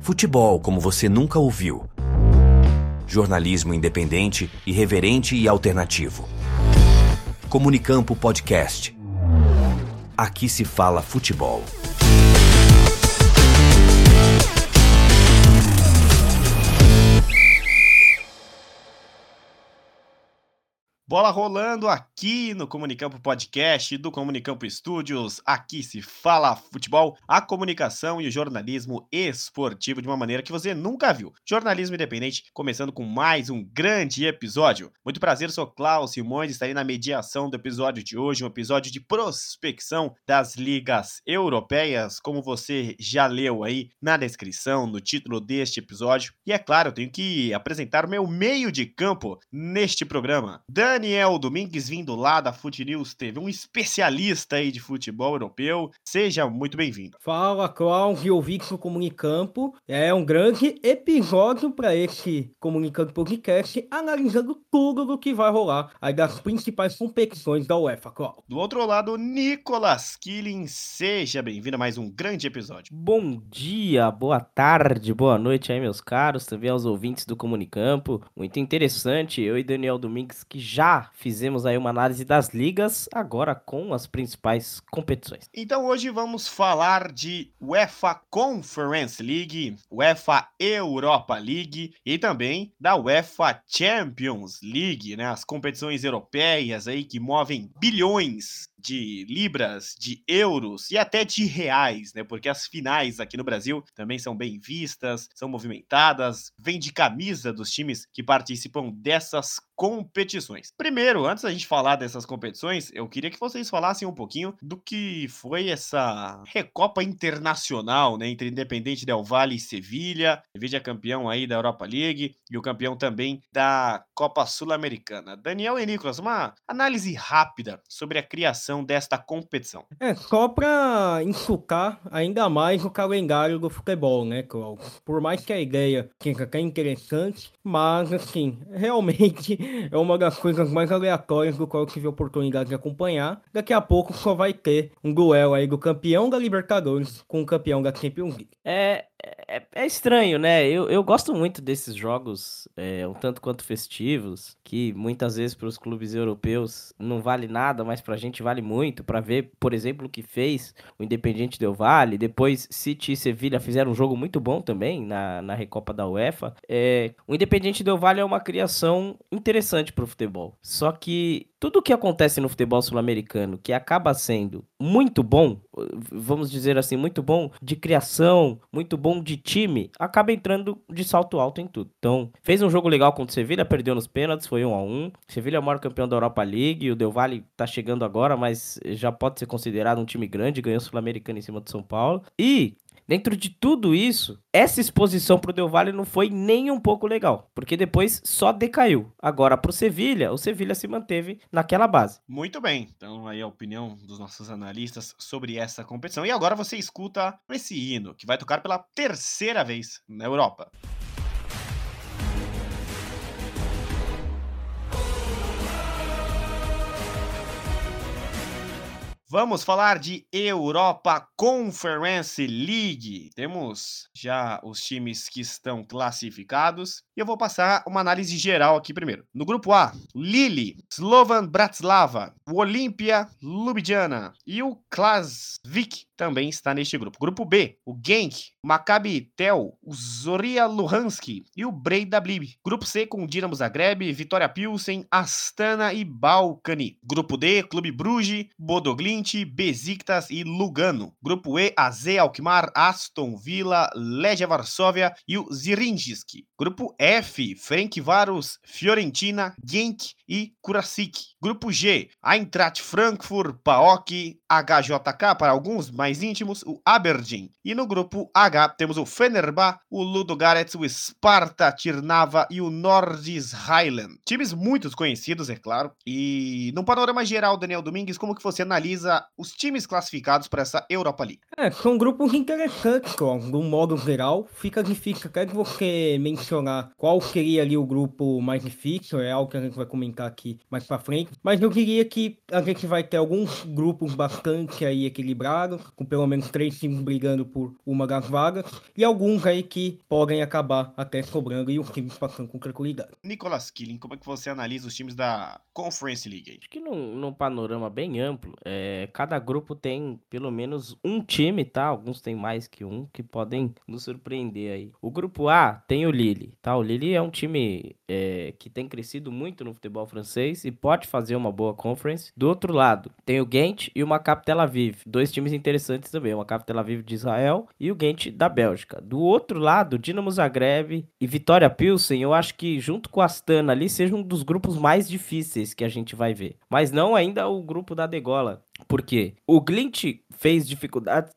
Futebol como você nunca ouviu. Jornalismo independente, irreverente e alternativo. Comunicampo Podcast. Aqui se fala futebol. Bola rolando aqui no Comunicampo Podcast do Comunicampo Studios. Aqui se fala futebol, a comunicação e o jornalismo esportivo de uma maneira que você nunca viu. Jornalismo independente, começando com mais um grande episódio. Muito prazer, sou Klaus Simões, estarei na mediação do episódio de hoje, um episódio de prospecção das ligas europeias, como você já leu aí na descrição, no título deste episódio. E é claro, eu tenho que apresentar o meu meio de campo neste programa. Dani Daniel Domingues, vindo lá da Fute News TV, um especialista aí de futebol europeu. Seja muito bem-vindo. Fala, Cláudio ouvintes do Comunicampo. É um grande episódio para esse Comunicampo Podcast, analisando tudo do que vai rolar aí das principais competições da UEFA, Cláudio. Do outro lado, Nicolas Killing, seja bem-vindo a mais um grande episódio. Bom dia, boa tarde, boa noite aí, meus caros, também aos ouvintes do Comunicampo. Muito interessante, eu e Daniel Domingues, que já fizemos aí uma análise das ligas, agora com as principais competições. Então hoje vamos falar de UEFA Conference League, UEFA Europa League e também da UEFA Champions League, né? As competições europeias aí que movem bilhões de libras, de euros e até de reais, né? Porque as finais aqui no Brasil também são bem vistas, são movimentadas, vem de camisa dos times que participam dessas competições. Primeiro, antes da gente falar dessas competições, eu queria que vocês falassem um pouquinho do que foi essa Recopa Internacional, né, entre Independente Del Valle e Sevilha. Sevilha campeão aí da Europa League e o campeão também da Copa Sul-Americana. Daniel e Nicolas, uma análise rápida sobre a criação desta competição. É, só para enfocar ainda mais o calendário do futebol, né, Cláudio? Por mais que a ideia seja até interessante, mas, assim, realmente é uma das coisas mais aleatórias do qual eu tive a oportunidade de acompanhar. Daqui a pouco só vai ter um duelo aí do campeão da Libertadores com o campeão da Champions League. É, é, é, estranho, né? Eu, eu gosto muito desses jogos, é, um tanto quanto festivos, que muitas vezes para os clubes europeus não vale nada, mas para a gente vale muito. Para ver, por exemplo, o que fez o Independiente Del Vale, depois City e Sevilha fizeram um jogo muito bom também na, na Recopa da UEFA. É, o Independiente Del Vale é uma criação interessante para o futebol. Só que tudo o que acontece no futebol sul-americano, que acaba sendo muito bom, vamos dizer assim, muito bom de criação, muito bom de time, acaba entrando de salto alto em tudo. Então, fez um jogo legal contra o Sevilha, perdeu nos pênaltis, foi 1 a 1 Sevilha é o maior campeão da Europa League, o Del Valle tá chegando agora, mas já pode ser considerado um time grande, ganhou o Sul-Americano em cima do São Paulo. E Dentro de tudo isso, essa exposição pro Del Valle não foi nem um pouco legal, porque depois só decaiu. Agora pro Sevilha, o Sevilha se manteve naquela base. Muito bem. Então aí a opinião dos nossos analistas sobre essa competição. E agora você escuta esse hino que vai tocar pela terceira vez na Europa. Vamos falar de Europa Conference League. Temos já os times que estão classificados e eu vou passar uma análise geral aqui primeiro. No grupo A, Lille, Slovan Bratislava, o Olimpia Ljubljana e o Klasvik também está neste grupo. Grupo B, o Genk, o Maccabi Tel, o Zoria Luhansk e o Breda Blib. Grupo C com o Dinamo Zagreb, Vitória Pilsen, Astana e Balkani. Grupo D, Clube Bruges, Bodoglint, Besiktas e Lugano. Grupo E, AZ Alkmaar, Aston Villa, Legia Varsóvia e o Zirinjisk. Grupo F, Ferencváros, Fiorentina, Genk e Kurasik. Grupo G, Eintracht Frankfurt, PAOK, HJK para alguns mais íntimos, o Aberdeen. E no grupo H temos o Fenerbah, o Ludogorets, o Sparta Tirnava e o Nordis Highland. Times muito conhecidos, é claro. E no panorama geral, Daniel Domingues, como que você analisa os times classificados para essa Europa League? É, são grupos interessantes, ó, do modo geral. Fica difícil até de você mencionar qual seria ali o grupo mais difícil, é algo que a gente vai comentar aqui mais para frente. Mas eu diria que a gente vai ter alguns grupos bastante aí equilibrados, com pelo menos três times brigando por uma das vagas, e alguns aí que podem acabar até sobrando e os times passando com tranquilidade. Nicolas Killing, como é que você analisa os times da Conference League? Acho que num, num panorama bem amplo, é, cada grupo tem pelo menos um time, tá? Alguns tem mais que um, que podem nos surpreender aí. O grupo A tem o Lille, tá? O Lille é um time é, que tem crescido muito no futebol francês e pode fazer uma boa conference. Do outro lado, tem o Ghent e o Maccabi Tel Aviv, dois times interessantes também, o Maccabi Tel Aviv de Israel e o Ghent da Bélgica. Do outro lado, Dinamo Zagreb e Vitória Pilsen, eu acho que junto com a Astana ali seja um dos grupos mais difíceis que a gente vai ver. Mas não ainda o grupo da Degola, porque o Glint fez dificuldades.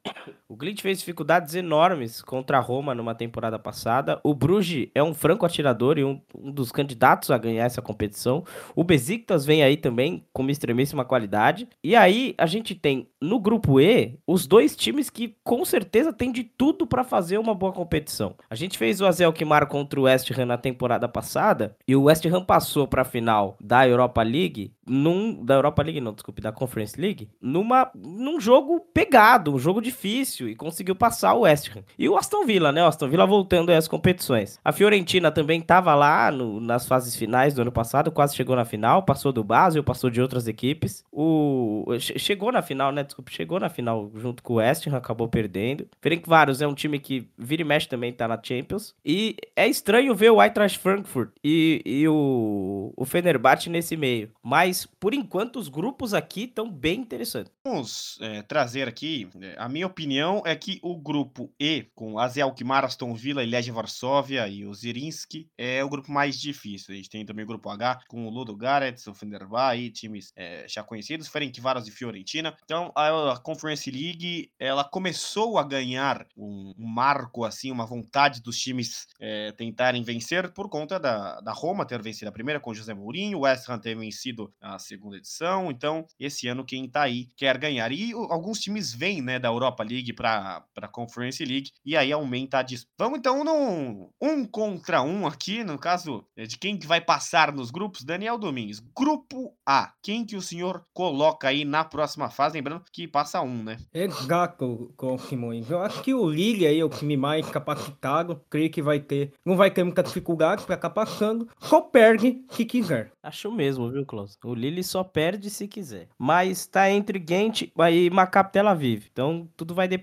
O Glint fez dificuldades enormes contra a Roma numa temporada passada. O Bruges é um franco atirador e um, um dos candidatos a ganhar essa competição. O Besiktas vem aí também com uma extremíssima qualidade. E aí a gente tem no grupo E os dois times que com certeza tem de tudo para fazer uma boa competição. A gente fez o Azel Kimar contra o West Ham na temporada passada e o West Ham passou para a final da Europa League num da Europa League não, desculpe, da Conference League, numa num jogo pegado, um jogo difícil e conseguiu passar o West Ham. E o Aston Villa, né? O Aston Villa voltando às competições. A Fiorentina também estava lá no, nas fases finais do ano passado, quase chegou na final, passou do Basel, passou de outras equipes. O chegou na final, né? Desculpe, chegou na final junto com o West Ham, acabou perdendo. Ferencváros é um time que vira e mexe também tá na Champions. E é estranho ver o Eintracht Frankfurt e, e o, o Fenerbahçe nesse meio. Mas por enquanto os grupos aqui estão bem interessantes. Vamos é, trazer aqui, é, a minha opinião é que o grupo E, com Azel Alkmaar, Aston Villa, Legia Varsóvia e o Zirinski, é o grupo mais difícil. A gente tem também o grupo H, com o Ludo Gareth, o Fenerbahçe, times é, já conhecidos, Ferencváros e Fiorentina. Então, a, a Conference League, ela começou a ganhar um, um marco, assim, uma vontade dos times é, tentarem vencer por conta da, da Roma ter vencido a primeira com José Mourinho, o West Ham ter vencido a segunda edição. Então, esse ano quem tá aí quer ganhar. E o, alguns times vêm, né, da Europa League para a Conference League e aí aumenta a disputa. Vamos então num um contra um aqui, no caso é, de quem que vai passar nos grupos, Daniel Domingues. Grupo A, quem que o senhor coloca aí na próxima fase? Lembrando que passa um, né? Exato, Simões. Eu acho que o Lille aí é o time mais capacitado. Creio que vai ter, não vai ter muita dificuldade para acabar passando. Só perde se quiser. Acho mesmo, viu, Klaus? O Lille só perde se quiser. Mas tá entre Ghent e Maccabi Tel Aviv. Então tudo vai depender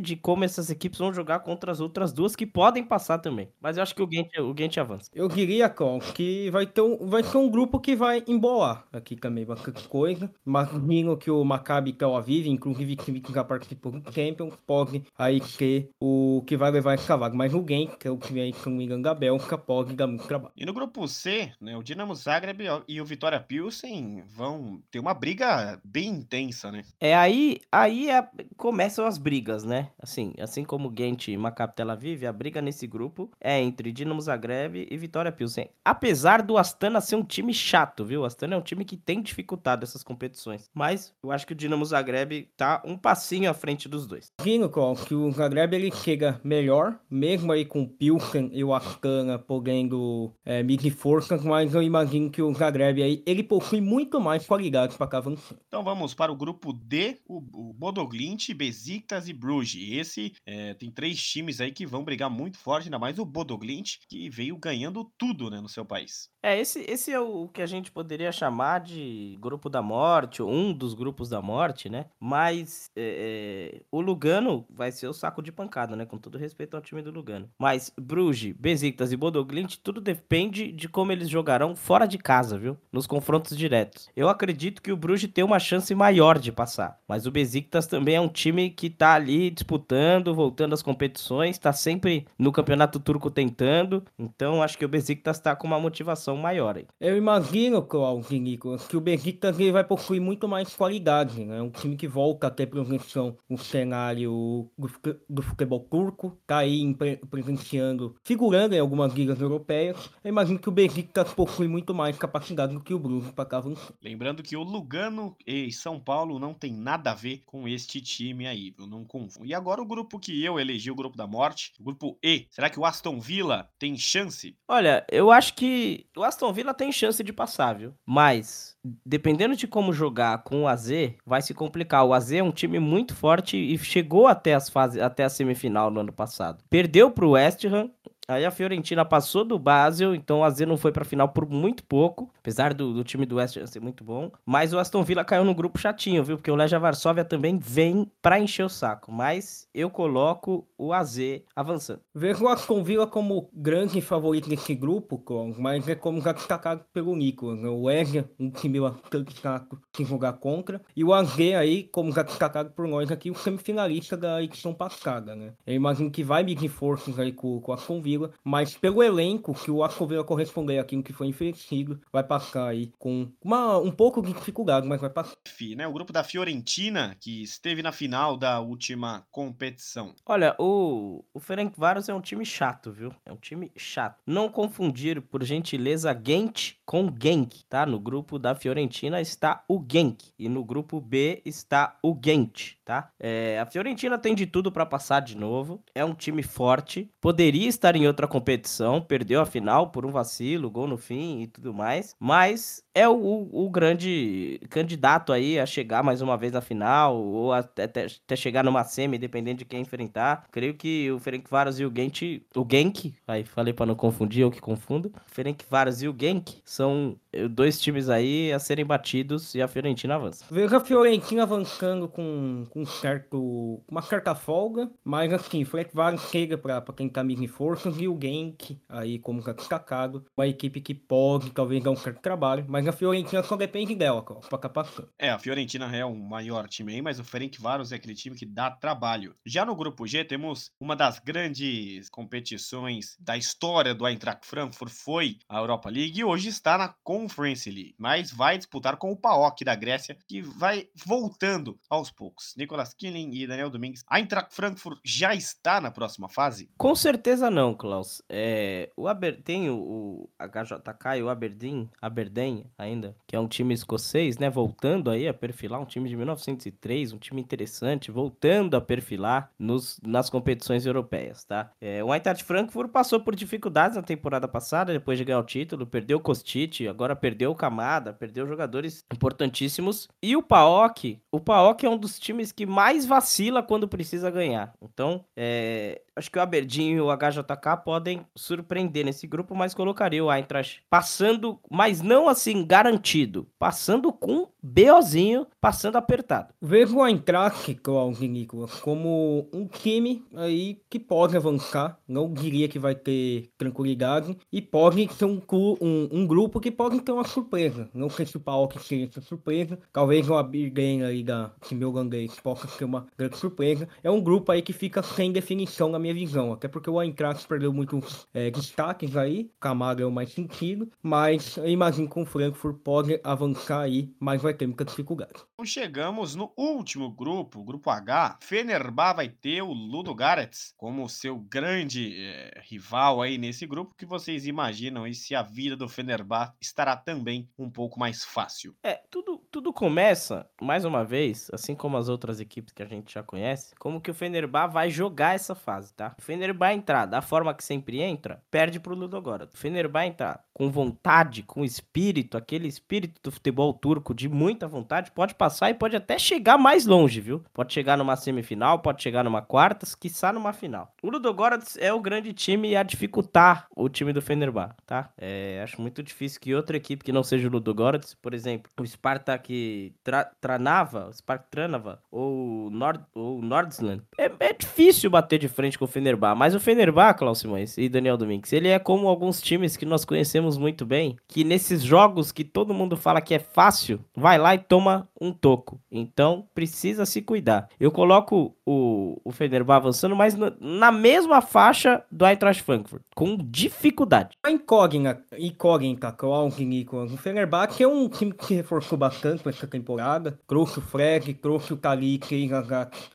de como essas equipes vão jogar contra as outras duas que podem passar também. Mas eu acho que o Ghent, o avança. Eu diria, Col, que vai ter, um, vai ter um grupo que vai embolar aqui também, bastante coisa. Imagino que o Maccabi Tel Aviv, inclusive que já participou do Champions, pode aí ser o que vai levar essa vaga. Mas o Ghent, que é o time aí, se não me engano, da Bélgica, pode dar muito trabalho. E no grupo C, né, o Dinamo Zagreb e o Vitória Pilsen vão ter uma briga bem intensa, né? É aí, aí é, começam as brigas, né? Assim, assim como Ghent e Maccabi Tel Aviv, a briga nesse grupo é entre Dinamo Zagreb e Vitória Pilsen. Apesar do Astana ser um time chato, viu? O Astana é um time que tem dificultado essas competições, mas eu acho que o Dinamo Zagreb tá um passinho à frente dos dois. Vino, que o Zagreb ele chega melhor, mesmo aí com o Pilsen e o Astana podendo é, medir força, mas eu imagino que o Zagreb aí, ele possui muito mais qualidade para cá Então vamos para o grupo D, o, o Bodoglint, Besiktas e Bruges. Esse é, tem três times aí que vão brigar muito forte, ainda mais o Bodoglint, que veio ganhando tudo né, no seu país. É, esse, esse é o que a gente poderia chamar de grupo da morte, ou um dos grupos da morte, né? Mas é, é, o Lugano vai ser o saco de pancada, né? Com todo respeito ao time do Lugano. Mas Bruges, Besiktas e Bodoglint, tudo depende de como eles jogarão fora de casa, viu? Nos confrontos diretos. Eu acredito que o Bruges tem uma chance maior de passar. Mas o Besiktas também é um time que tá ali disputando, voltando às competições, tá sempre no campeonato turco tentando. Então acho que o Besiktas tá com uma motivação maior aí. Eu imagino, Claudio Nicolas, que o Besiktas ele vai possuir muito mais qualidade, né? Um time que volta a ter projeção no cenário do, do futebol turco, tá aí presenciando, figurando em algumas ligas europeias. Eu imagino que o Besiktas possui muito mais capacidade do que o Bruges para cá Lembrando que o Lugano e São Paulo não tem nada a ver com este time aí, viu? Não, não confundo. E agora o grupo que eu elegi, o grupo da morte, o grupo E. Será que o Aston Villa tem chance? Olha, eu acho que o Aston Villa tem chance de passar, viu? Mas, dependendo de como jogar com o AZ, vai se complicar. O AZ é um time muito forte e chegou até as fases, até a semifinal no ano passado. Perdeu para o West Ham, Aí a Fiorentina passou do Basel, então o AZ não foi pra final por muito pouco, apesar do, do time do West Ham ser muito bom. Mas o Aston Villa caiu no grupo chatinho, viu? Porque o Legia Varsóvia também vem pra encher o saco. Mas eu coloco o AZ avançando. Vejo o Aston Villa como grande favorito desse grupo, mas é como já destacado pelo Nico. Né? O Legia, um time bastante chato de jogar contra. E o AZ aí, como já destacado por nós aqui, o semifinalista da edição passada, né? Eu imagino que vai medir forças aí com, com o Aston Villa mas pelo elenco que o Aston Villa corresponder aquilo que foi oferecido, vai passar aí com uma, um pouco de dificuldade, mas vai passar. Né? O grupo da Fiorentina, que esteve na final da última competição. Olha, o, o Ferenc Varos é um time chato, viu? É um time chato. Não confundir, por gentileza, Gent com Genk, tá? No grupo da Fiorentina está o Genk e no grupo B está o Gent, tá? É, a Fiorentina tem de tudo para passar de novo. É um time forte, poderia estar em outra competição, perdeu a final por um vacilo, gol no fim e tudo mais, mas é o, o grande candidato aí a chegar mais uma vez na final ou até, até, até chegar numa semi, dependendo de quem enfrentar. Creio que o Ferencváros e o Gent, o Genk, aí falei para não confundir, eu que confundo. Ferencváros e o Genk são dois times aí a serem batidos e a Fiorentina avança. Vejo a Fiorentina avançando com, com certo, uma certa folga, mas assim, Ferencváros chega para quem tá em forças e o Genk, aí como tá destacado, uma equipe que pode talvez dar um certo trabalho, mas a Fiorentina só depende dela, pra ficar passando. É, a Fiorentina é o maior time aí, mas o Ferencváros é aquele time que dá trabalho. Já no grupo G temos uma das grandes competições da história do Eintracht Frankfurt, foi a Europa League e hoje está na Conference League, mas vai disputar com o PAOK da Grécia, que vai voltando aos poucos. Nicolas Killing e Daniel Domingues. A Eintracht Frankfurt já está na próxima fase? Com certeza não, Klaus. É, o Aber... Tem o, o HJK e o Aberdeen, Aberdeen ainda, que é um time escocês, né? Voltando aí a perfilar, um time de 1903, um time interessante, voltando a perfilar nos, nas competições europeias, tá? É, o Eintracht Frankfurt passou por dificuldades na temporada passada, depois de ganhar o título, perdeu o Kostic, agora perdeu o Kamada, perdeu jogadores importantíssimos. E o PAOK, o PAOK é um dos times que mais vacila quando precisa ganhar. Então, é, acho que o Aberdeen e o HJK podem surpreender nesse grupo, mas colocaria o Eintracht passando, mas não assim garantido, passando com BOzinho, passando apertado. Vejo o Eintracht, Claudio Nicolas, como um time aí que pode avançar, não diria que vai ter tranquilidade, e pode ser um, um, um grupo que pode ter uma surpresa. Não sei se o Paok seja essa surpresa, talvez o Aberdeen aí da time holandês possa ser uma grande surpresa. É um grupo aí que fica sem definição na minha visão. Até porque o Eintracht perdeu muitos é, destaques aí, Camaro é o mais sentido, mas eu imagino que o Frankfurt pode avançar aí, mas vai ter muita dificuldade. Então chegamos no último grupo, grupo H. Fenerbah vai ter o Ludo Garets como seu grande é, rival aí nesse grupo. que vocês imaginam e se a vida do Fenerbah estará também um pouco mais fácil? É, tudo, tudo começa, mais uma vez, assim como as outras equipes que a gente já conhece, como que o Fenerbah vai jogar essa fase, tá? O Fenerbah entrar da forma que sempre entra, perde pro Ludogorets. O Fenerbah entrar com vontade, com espírito, aquele espírito do futebol turco de muita vontade, pode passar e pode até chegar mais longe, viu? Pode chegar numa semifinal, pode chegar numa quartas, quiçá numa final. O Ludogorets é o grande time a dificultar o time do Fenerbah, tá? É, acho muito difícil que outra equipe que não seja o Ludogorets, por exemplo, o Spartak Tra Tranava, o Spartak Tranava ou Nord ou Nordsland, é, é difícil bater de frente com Fenerbah, mas o Fenerbah, Klaus Simões e Daniel Domingues, ele é como alguns times que nós conhecemos muito bem, que nesses jogos que todo mundo fala que é fácil, vai lá e toma um toco. Então, precisa se cuidar. Eu coloco o, o Fenerbah avançando, mas na, na mesma faixa do Eintracht Frankfurt, com dificuldade. A incógnita, incógnita, Klaus e o Fenerbah, que é um time que se reforçou bastante essa temporada, trouxe o Fred, trouxe o Talik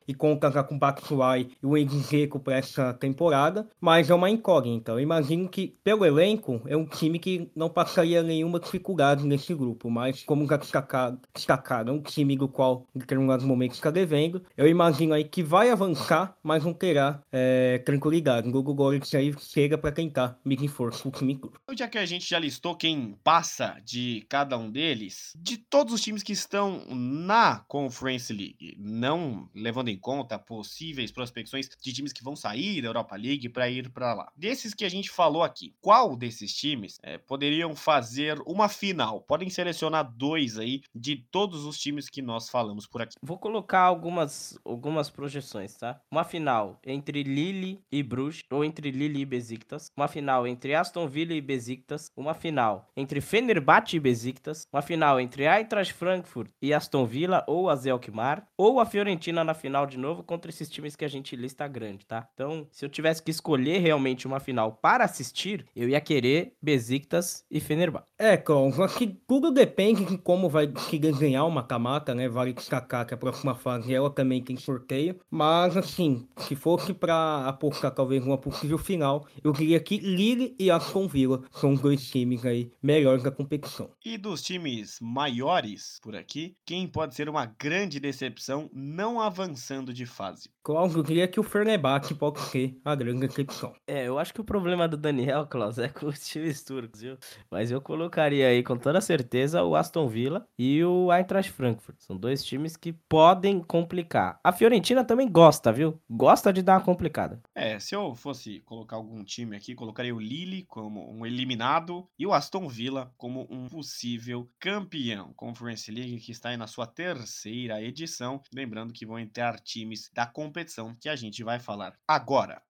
e conta com o Batshuayi e o Edinzeco para essa temporada, mas é uma incógnita. Eu imagino que, pelo elenco, é um time que não passaria nenhuma dificuldade nesse grupo, mas como já destacaram, destacaram é um time do qual, em determinados momentos, está devendo, eu imagino aí que vai avançar, mas não terá é, tranquilidade. O Gogo Golic aí chega para quem tá medindo força o time Já que a gente já listou quem passa de cada um deles, de todos os times que estão na Conference League, não levando em conta possíveis prospecções de times que vão sair da Europa League para ir para lá. Desses que a gente falou aqui, qual desses times é, poderiam fazer uma final? Podem selecionar dois aí de todos os times que nós falamos por aqui. Vou colocar algumas, algumas projeções, tá? Uma final entre Lille e Bruges, ou entre Lille e Besiktas. Uma final entre Aston Villa e Besiktas. Uma final entre Fenerbahçe e Besiktas. Uma final entre Eintracht Frankfurt e Aston Villa, ou a Zelkmar. Ou a Fiorentina na final de novo contra esses times que a gente lista grande, tá? Então, se eu tivesse que escolher realmente uma final para assistir, eu ia querer Besiktas e Fenerbahçe. É, acho que tudo depende de como vai ganhar uma camata, né? Vale destacar que a próxima fase ela também tem sorteio. Mas, assim, se fosse para apostar talvez uma possível final, eu diria que Lille e Aston Villa são os dois times aí melhores da competição. E dos times maiores por aqui, quem pode ser uma grande decepção não avançando de fase? Klaus, eu diria que o Fenerbahçe pode ser a grande decepção. É, eu acho que o problema do Daniel, Klaus, é com os times turcos, viu? Mas eu colocaria aí com toda certeza o Aston Villa e o Eintracht Frankfurt. São dois times que podem complicar. A Fiorentina também gosta, viu? Gosta de dar uma complicada. É, se eu fosse colocar algum time aqui, colocaria o Lille como um eliminado e o Aston Villa como um possível campeão. Conference League que está aí na sua terceira edição. Lembrando que vão entrar times da competição que a gente vai falar agora.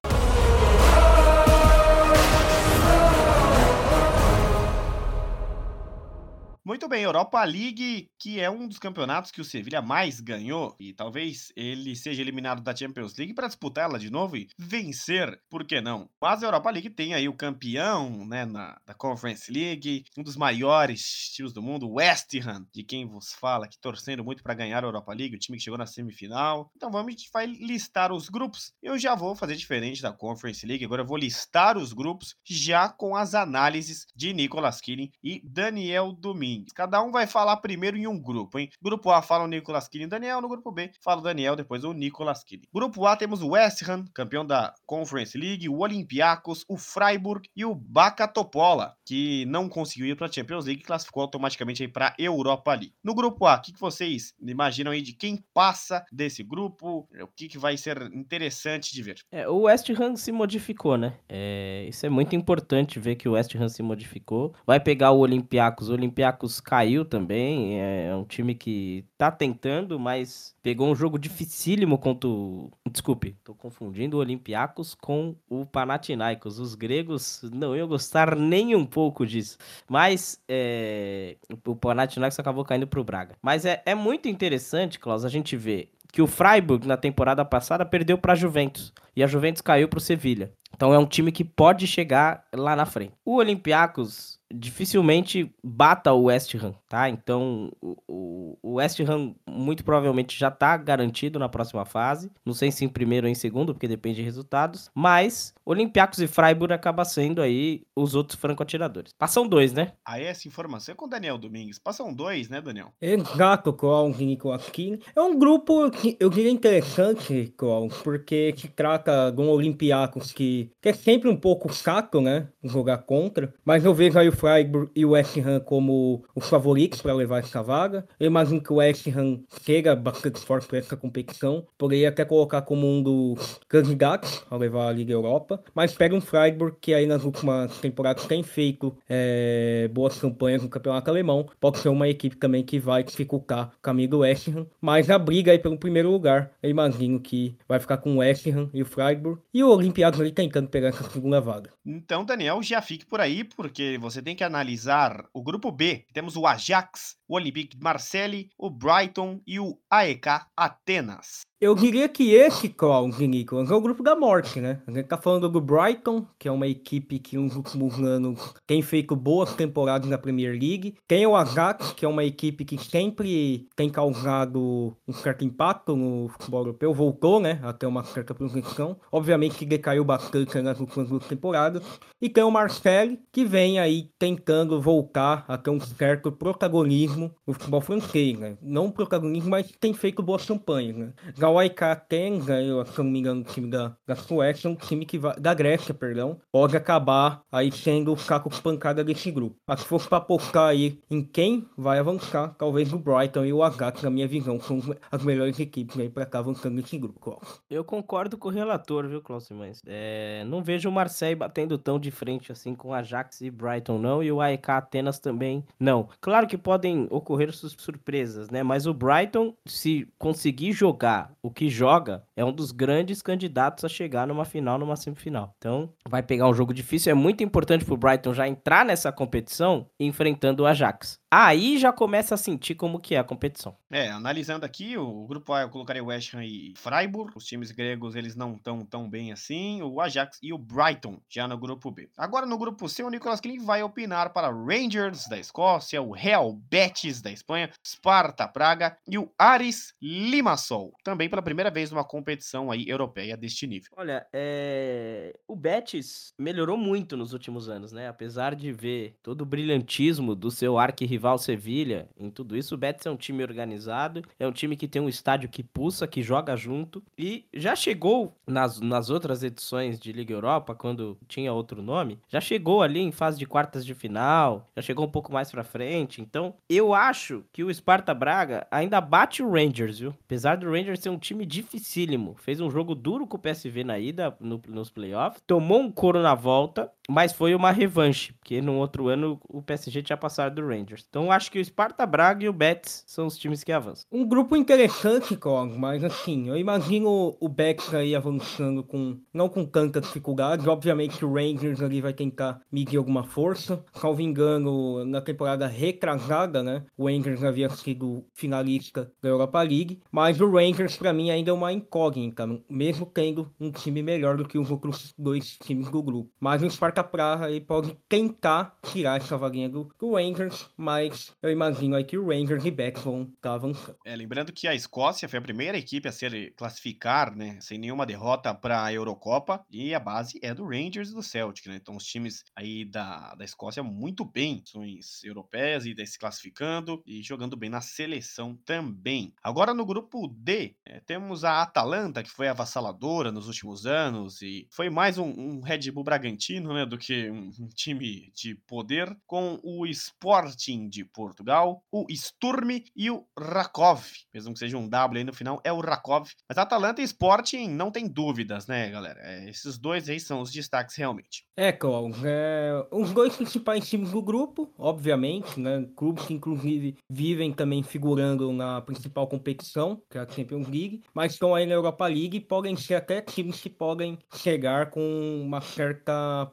Muito bem, Europa League, que é um dos campeonatos que o Sevilha mais ganhou, e talvez ele seja eliminado da Champions League para disputar ela de novo e vencer, por que não? Mas a Europa League tem aí o campeão, né, na, da Conference League, um dos maiores times do mundo, West Ham, de quem vos fala, que torcendo muito para ganhar a Europa League, o time que chegou na semifinal. Então vamos, a gente vai listar os grupos. Eu já vou fazer diferente da Conference League, agora eu vou listar os grupos já com as análises de Nicolas Killing e Daniel Domingues. Cada um vai falar primeiro em um grupo, hein? Grupo A fala o Nicolas Killing e Daniel, no grupo B fala o Daniel, depois o Nicolas Killing. Grupo A temos o West Ham, campeão da Conference League, o Olympiacos, o Freiburg e o Bacatopola, que não conseguiu ir para a Champions League e classificou automaticamente aí para Europa League. No grupo A, o que, que vocês imaginam aí de quem passa desse grupo? O que, que vai ser interessante de ver? É, o West Ham se modificou, né? É, isso é muito importante ver que o West Ham se modificou. Vai pegar o Olympiacos. O Olympiacos caiu também. É um time que tá tentando, mas pegou um jogo dificílimo contra o. Desculpe, tô confundindo o Olympiacos com o Panathinaikos. Os gregos não iam gostar nem um pouco disso. Mas é... o Panathinaikos acabou caindo pro Braga. Mas é, é muito interessante, Klaus, a gente ver que o Freiburg na temporada passada perdeu para a Juventus e a Juventus caiu para o Sevilha. Então é um time que pode chegar lá na frente. O Olympiacos dificilmente bata o West Ham, tá? Então o, o West Ham muito provavelmente já tá garantido na próxima fase. Não sei se em primeiro ou em segundo, porque depende de resultados. Mas Olympiacos e Freiburg acaba sendo aí os outros franco-atiradores. Passam dois, né? Aí essa informação é com o Daniel Domingues. Passam dois, né, Daniel? Exato, Klaus e King. É um grupo que eu diria interessante, Klaus, porque se trata de um Olympiacos que, que é sempre um pouco chato, né? Jogar contra. Mas eu vejo aí o Freiburg e o West Ham como os favoritos para levar essa vaga. Eu imagino que o West Ham chega bastante forte para essa competição. Poderia até colocar como um dos candidatos a levar a Liga Europa. Mas pega um Freiburg que aí nas últimas temporadas tem feito é, boas campanhas no campeonato alemão. Pode ser uma equipe também que vai dificultar o caminho do West Ham. Mas a briga aí pelo primeiro lugar, eu imagino que vai ficar com o West Ham e o Freiburg. E o Olympiacos ali tentando pegar essa segunda vaga. Então, Daniel, já fique por aí, porque você tem que analisar o grupo B. Temos o Ajax, o Olympique de Marseille, o Brighton e o AEK Atenas. Eu diria que esse, e Nicolas, é o grupo da morte, né? A gente tá falando do Brighton, que é uma equipe que nos últimos anos tem feito boas temporadas na Premier League. Tem o Ajax, que é uma equipe que sempre tem causado um certo impacto no futebol europeu. Voltou, né? Até uma certa projeção. Obviamente que decaiu bastante nas últimas duas temporadas. E tem o Marseille, que vem aí tentando voltar a ter um certo protagonismo no futebol francês, né? Não protagonismo, mas tem feito boas campanhas, né? O o AIK tem ganho, se não me engano, o time da, da Suécia, um time que vai, da Grécia, perdão, pode acabar aí sendo o saco pancada desse grupo. Mas se fosse pra apostar aí em quem vai avançar, talvez o Brighton e o H, na minha visão, são as melhores equipes aí pra cá avançando nesse grupo, Klaus. Eu concordo com o relator, viu, Klaus Simões? É, não vejo o Marseille batendo tão de frente assim com Ajax e Brighton, não, e o AEK Atenas também não. Claro que podem ocorrer surpresas, né? Mas o Brighton, se conseguir jogar o que joga, é um dos grandes candidatos a chegar numa final, numa semifinal. Então, vai pegar um jogo difícil. É muito importante pro Brighton já entrar nessa competição enfrentando o Ajax. Aí já começa a sentir como que é a competição. É, analisando aqui, o grupo A eu colocaria o West Ham e Freiburg. Os times gregos, eles não estão tão bem assim. O Ajax e o Brighton, já no grupo B. Agora no grupo C, o Nicolas Klein vai opinar para Rangers da Escócia, o Real Betis da Espanha, Sparta Praga e o Aris Limassol. Também pela primeira vez numa competição aí europeia deste nível. Olha, é... o Betis melhorou muito nos últimos anos, né? Apesar de ver todo o brilhantismo do seu arquirrival rival Sevilha, em tudo isso, o Betis é um time organizado, é um time que tem um estádio que pulsa, que joga junto e já chegou nas, nas outras edições de Liga Europa, quando tinha outro nome, já chegou ali em fase de quartas de final, já chegou um pouco mais pra frente. Então, eu acho que o Sparta Braga ainda bate o Rangers, viu? Apesar do Rangers ser um time dificílimo, fez um jogo duro com o PSV na ida no, nos playoffs, tomou um couro na volta, mas foi uma revanche, porque no outro ano o PSG tinha passado do Rangers. Então acho que o Sparta Braga e o Betis são os times que avançam. Um grupo interessante, Cog, mas assim, eu imagino o Betis aí avançando com não com tanta dificuldade. Obviamente o Rangers ali vai tentar medir alguma força. Salvo engano, na temporada retrasada, né? O Rangers havia sido finalista da Europa League, mas o Rangers para mim ainda é uma incógnita, mesmo tendo um time melhor do que os outros dois times do grupo. Mas o Sparta Praga aí pode tentar tirar essa vaguinha do, Rangers, mas eu imagino aí que o Rangers e Beck vão estar tá avançando. É, lembrando que a Escócia foi a primeira equipe a ser classificar, né, sem nenhuma derrota para a Eurocopa, e a base é do Rangers e do Celtic, né? Então os times aí da, da Escócia muito bem, ações europeias e se classificando e jogando bem na seleção também. Agora no grupo D, é, temos a Atalanta, que foi avassaladora nos últimos anos e foi mais um, um Red Bull Bragantino, né, do que um, time de poder, com o Sporting de Portugal, o Sturm e o Rakov. Mesmo que seja um W aí no final, é o Rakov. Mas Atalanta e Sporting não tem dúvidas, né, galera? É, esses dois aí são os destaques realmente. É, Cláudio, é, os dois principais times do grupo, obviamente, né? Clubes que inclusive vivem também figurando na principal competição, que é a Champions League, mas estão aí na Europa League e podem ser até times que podem chegar com uma certa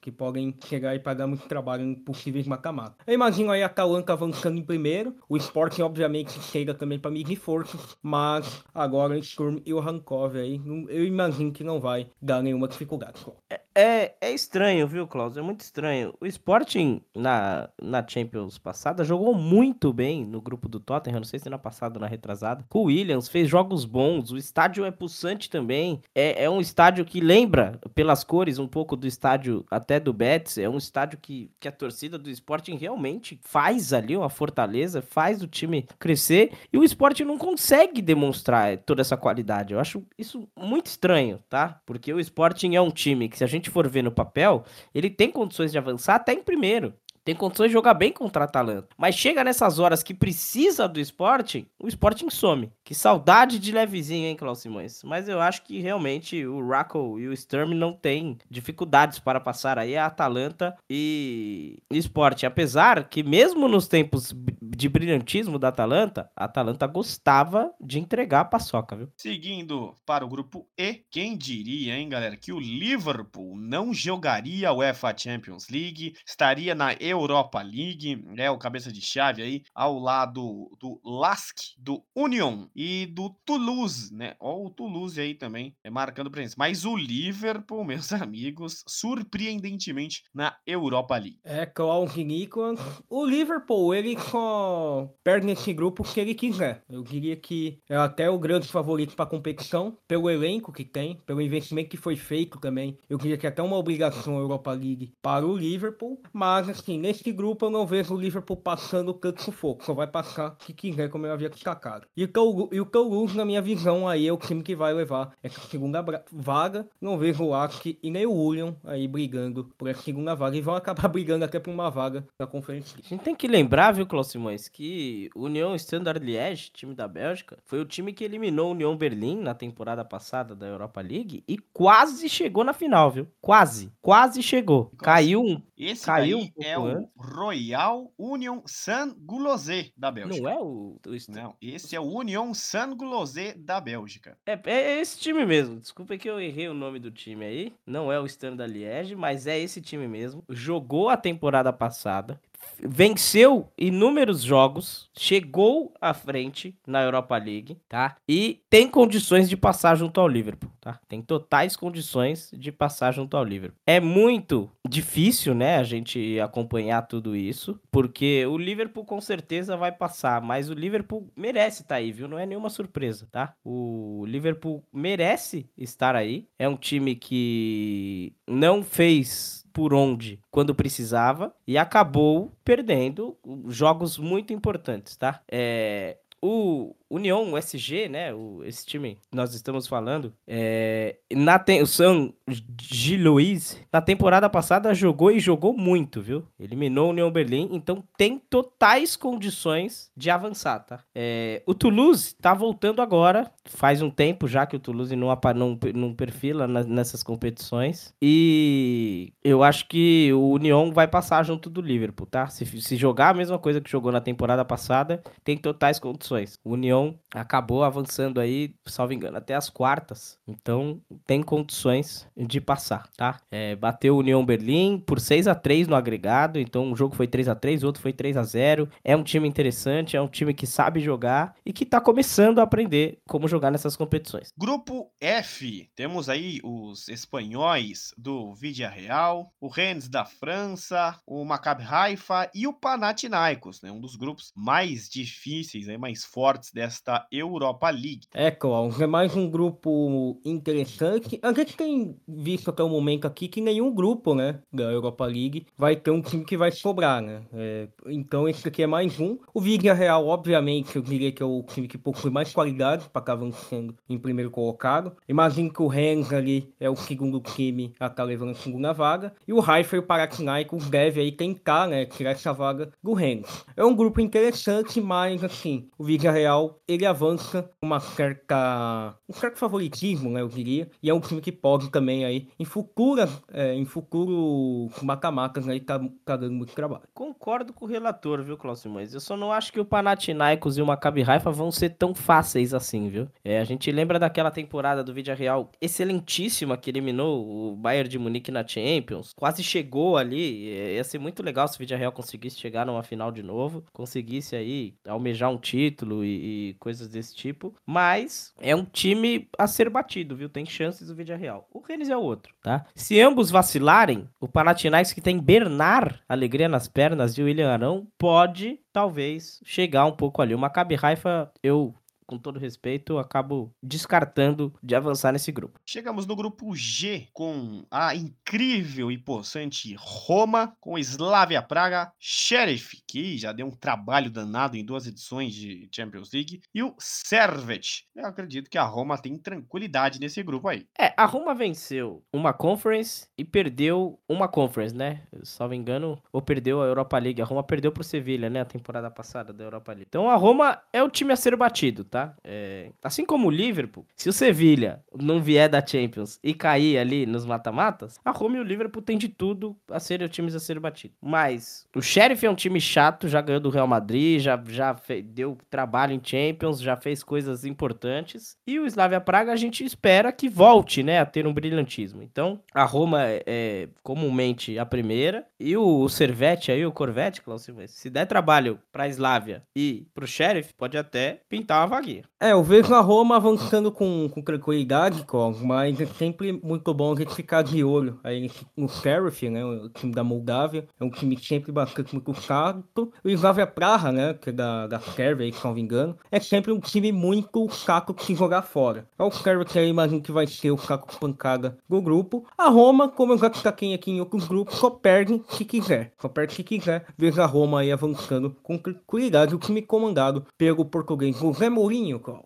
que podem chegar e pagar muito trabalho em possíveis mata-mata. Eu imagino aí a Atalanta avançando em primeiro. O Sporting, obviamente, chega também para medir forças. Mas agora o Sturm e o Rankov aí, eu imagino que não vai dar nenhuma dificuldade. É, é, é estranho, viu, Klaus? É muito estranho. O Sporting, na, na Champions passada, jogou muito bem no grupo do Tottenham. Não sei se na passada ou na retrasada. O Williams fez jogos bons. O estádio é pulsante também. É, é um estádio que lembra, pelas cores, um pouco do estádio até do Betis. É um estádio que, que a torcida do Sporting realmente faz ali uma fortaleza, faz o time crescer e o esporte não consegue demonstrar toda essa qualidade. Eu acho isso muito estranho, tá? Porque o Sporting é um time que, se a gente for ver no papel, ele tem condições de avançar até em primeiro tem condições de jogar bem contra a Atalanta. Mas chega nessas horas que precisa do esporte, o esporte some. Que saudade de levezinho, hein, Klaus Simões? Mas eu acho que realmente o Racco e o Sturm não têm dificuldades para passar aí a Atalanta e esporte. Apesar que mesmo nos tempos de brilhantismo da Atalanta, a Atalanta gostava de entregar a paçoca, viu? Seguindo para o grupo E, quem diria, hein, galera, que o Liverpool não jogaria a UEFA Champions League, estaria na Europa League, é o cabeça de chave aí, ao lado do Lask, do Union e do Toulouse, né? Ó, o Toulouse aí também é marcando presença. Mas o Liverpool, meus amigos, surpreendentemente na Europa League. É, Cláudio Nicolas. O Liverpool, ele só perde nesse grupo se ele quiser. Eu diria que é até o grande favorito para a competição, pelo elenco que tem, pelo investimento que foi feito também. Eu diria que é até uma obrigação Europa League para o Liverpool, mas assim, nesse grupo eu não vejo o Liverpool passando o canto com fogo. Só vai passar se quiser, como eu havia destacado. E o que eu, e o que eu uso, na minha visão, aí é o time que vai levar essa segunda vaga. Não vejo o Ask e nem o William aí brigando por essa segunda vaga. E vão acabar brigando até por uma vaga da Conferência. A gente tem que lembrar, viu, Klaus Simões, que o União Standard Liège, time da Bélgica, foi o time que eliminou o União Berlim na temporada passada da Europa League e quase chegou na final, viu? Quase. Quase chegou. Caiu um. Esse Caiu daí um pouco é o antes. Royal Union Saint-Gulosé da Bélgica. Não é o. o Não, esse é o Union Saint-Gulosé da Bélgica. É, é esse time mesmo. Desculpa que eu errei o nome do time aí. Não é o Standard Liège, mas é esse time mesmo. Jogou a temporada passada. Venceu inúmeros jogos, chegou à frente na Europa League, tá? E tem condições de passar junto ao Liverpool, tá? Tem totais condições de passar junto ao Liverpool. É muito difícil, né, a gente acompanhar tudo isso, porque o Liverpool com certeza vai passar, mas o Liverpool merece estar aí, viu? Não é nenhuma surpresa, tá? O Liverpool merece estar aí. É um time que não fez por onde quando precisava e acabou perdendo jogos muito importantes, tá? É, o União, o SG, né? O, esse time que nós estamos falando, é, na tem, o São Gilois, na temporada passada jogou e jogou muito, viu? Eliminou o União Berlim, então tem totais condições de avançar, tá? É, o Toulouse tá voltando agora, faz um tempo já que o Toulouse não, não, não perfila na- nessas competições, e eu acho que o União vai passar junto do Liverpool, tá? Se, se jogar a mesma coisa que jogou na temporada passada, tem totais condições. O União acabou avançando aí, salvo engano, até as quartas. Então tem condições de passar, tá? É, bateu o União Berlim por 6 a 3 no agregado. Então um jogo foi 3 a 3 o outro foi 3 a 0 É um time interessante, é um time que sabe jogar e que tá começando a aprender como jogar nessas competições. Grupo F, temos aí os espanhóis do Vidia Real, o Rennes da França, o Maccabi Haifa e o Panathinaikos, né? Um dos grupos mais difíceis, né? mais fortes desta Europa League. É, Klaus, é mais um grupo interessante. A gente tem visto até o momento aqui que nenhum grupo, né, da Europa League vai ter um time que vai sobrar, né? É, então esse aqui é mais um. O Vigia Real, obviamente, eu diria que é o time que possui mais qualidade para estar avançando em primeiro colocado. Imagino que o Rennes ali é o segundo time a estar levando a segunda vaga. E o Haifa e o Panathinaikos deve aí tentar, né, tirar essa vaga do Rennes. É um grupo interessante, mas assim, o Vigia Real ele avança uma certa um certo favoritismo, né, eu diria, e é um time que pode também aí em futuro, é, em futuro mata-matas aí tá, tá dando muito trabalho. Concordo com o relator, viu, Cláudio Simões? Eu só não acho que o Panathinaikos e o Maccabi Haifa vão ser tão fáceis assim, viu? É, a gente lembra daquela temporada do Vídeo Real excelentíssima que eliminou o Bayern de Munique na Champions. Quase chegou ali. É, Ia ser muito legal se o Vídeo Real conseguisse chegar numa final de novo. Conseguisse aí almejar um título e, e coisas desse tipo. Mas é um time a ser batido, viu? Tem chances do Vídeo Real. O Rennes é o outro, tá? Se ambos vacilarem, o Panathinaikos que tem Bernard, alegria nas pernas, o William Arão, pode, talvez, chegar um pouco ali. O Maccabi Haifa, eu, com todo respeito, acabo descartando de avançar nesse grupo. Chegamos no grupo G com a incrível e possante Roma, com Slavia Praga, Sheriff, que já deu um trabalho danado em duas edições de Champions League, e o Servet. Eu acredito que a Roma tem tranquilidade nesse grupo aí. É, a Roma venceu uma Conference e perdeu uma Conference, né? Salvo engano, ou perdeu a Europa League. A Roma perdeu pro Sevilha, né? A temporada passada da Europa League. Então a Roma é o time a ser batido, tá? É, Assim como o Liverpool, se o Sevilha não vier da Champions e cair ali nos mata-matas, a Roma e o Liverpool têm de tudo a serem times a ser batidos. Mas o Sheriff é um time chato, já ganhou do Real Madrid, já, já deu trabalho em Champions, já fez coisas importantes. E o Slavia Praga a gente espera que volte, né, a ter um brilhantismo. Então, a Roma é, é comumente a primeira. E o, o Servette aí, o Corvette, Klaus se der trabalho pra Slavia e pro Sheriff, pode até pintar uma Gui? É, eu vejo a Roma avançando com, com tranquilidade, mas é sempre muito bom a gente ficar de olho aí no Sheriff, né? O time da Moldávia. É um time sempre bastante muito chato. O Slavia Praha, né? Que é da, da Sérvia, se não me engano. É sempre um time muito chato de jogar fora. É o Sheriff que eu imagino que vai ser o saco pancada do grupo. A Roma, como eu já destaquei aqui em outros grupos, só perde se quiser. Só perde se quiser. Vejo a Roma aí avançando com tranquilidade. O time comandado pelo português José Mourinho,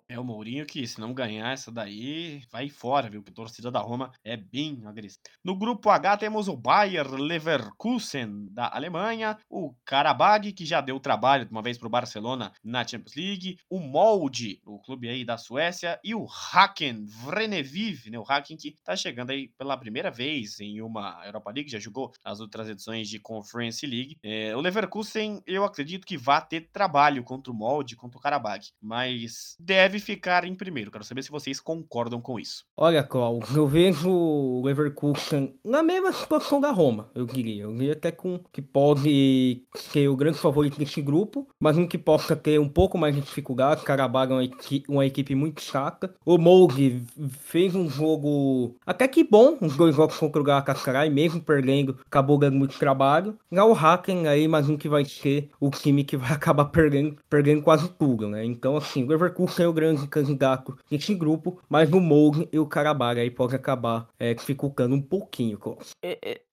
é o Mourinho que, se não ganhar essa daí, vai fora, viu? Que a torcida da Roma é bem agressiva. No grupo H temos o Bayer Leverkusen da Alemanha, o Karabag, que já deu trabalho de uma vez pro Barcelona na Champions League, o Molde, o clube aí da Suécia, e o Haken Vreneviv, né? O Haken que tá chegando aí pela primeira vez em uma Europa League, já jogou as outras edições de Conference League. É, o Leverkusen, eu acredito que vai ter trabalho contra o Molde, contra o Karabag, mas deve ficar em primeiro. Quero saber se vocês concordam com isso. Olha, Cláudio, eu vejo o Leverkusen na mesma situação da Roma, eu diria. Eu diria até com que pode ser o grande favorito desse grupo, mas um que possa ter um pouco mais de dificuldade. Karabag é uma, equipe, uma equipe muito chata. O Mold fez um jogo até que bom, uns dois jogos contra o Galatasaray, mesmo perdendo, acabou ganhando muito trabalho. Já o Haken aí, mais um que vai ser o time que vai acabar perdendo, perdendo quase tudo, né? Então, assim, o Leverkusen é o grande candidato desse grupo, mas o Mold e o Karabag aí pode acabar é, dificultando um pouquinho, Klaus.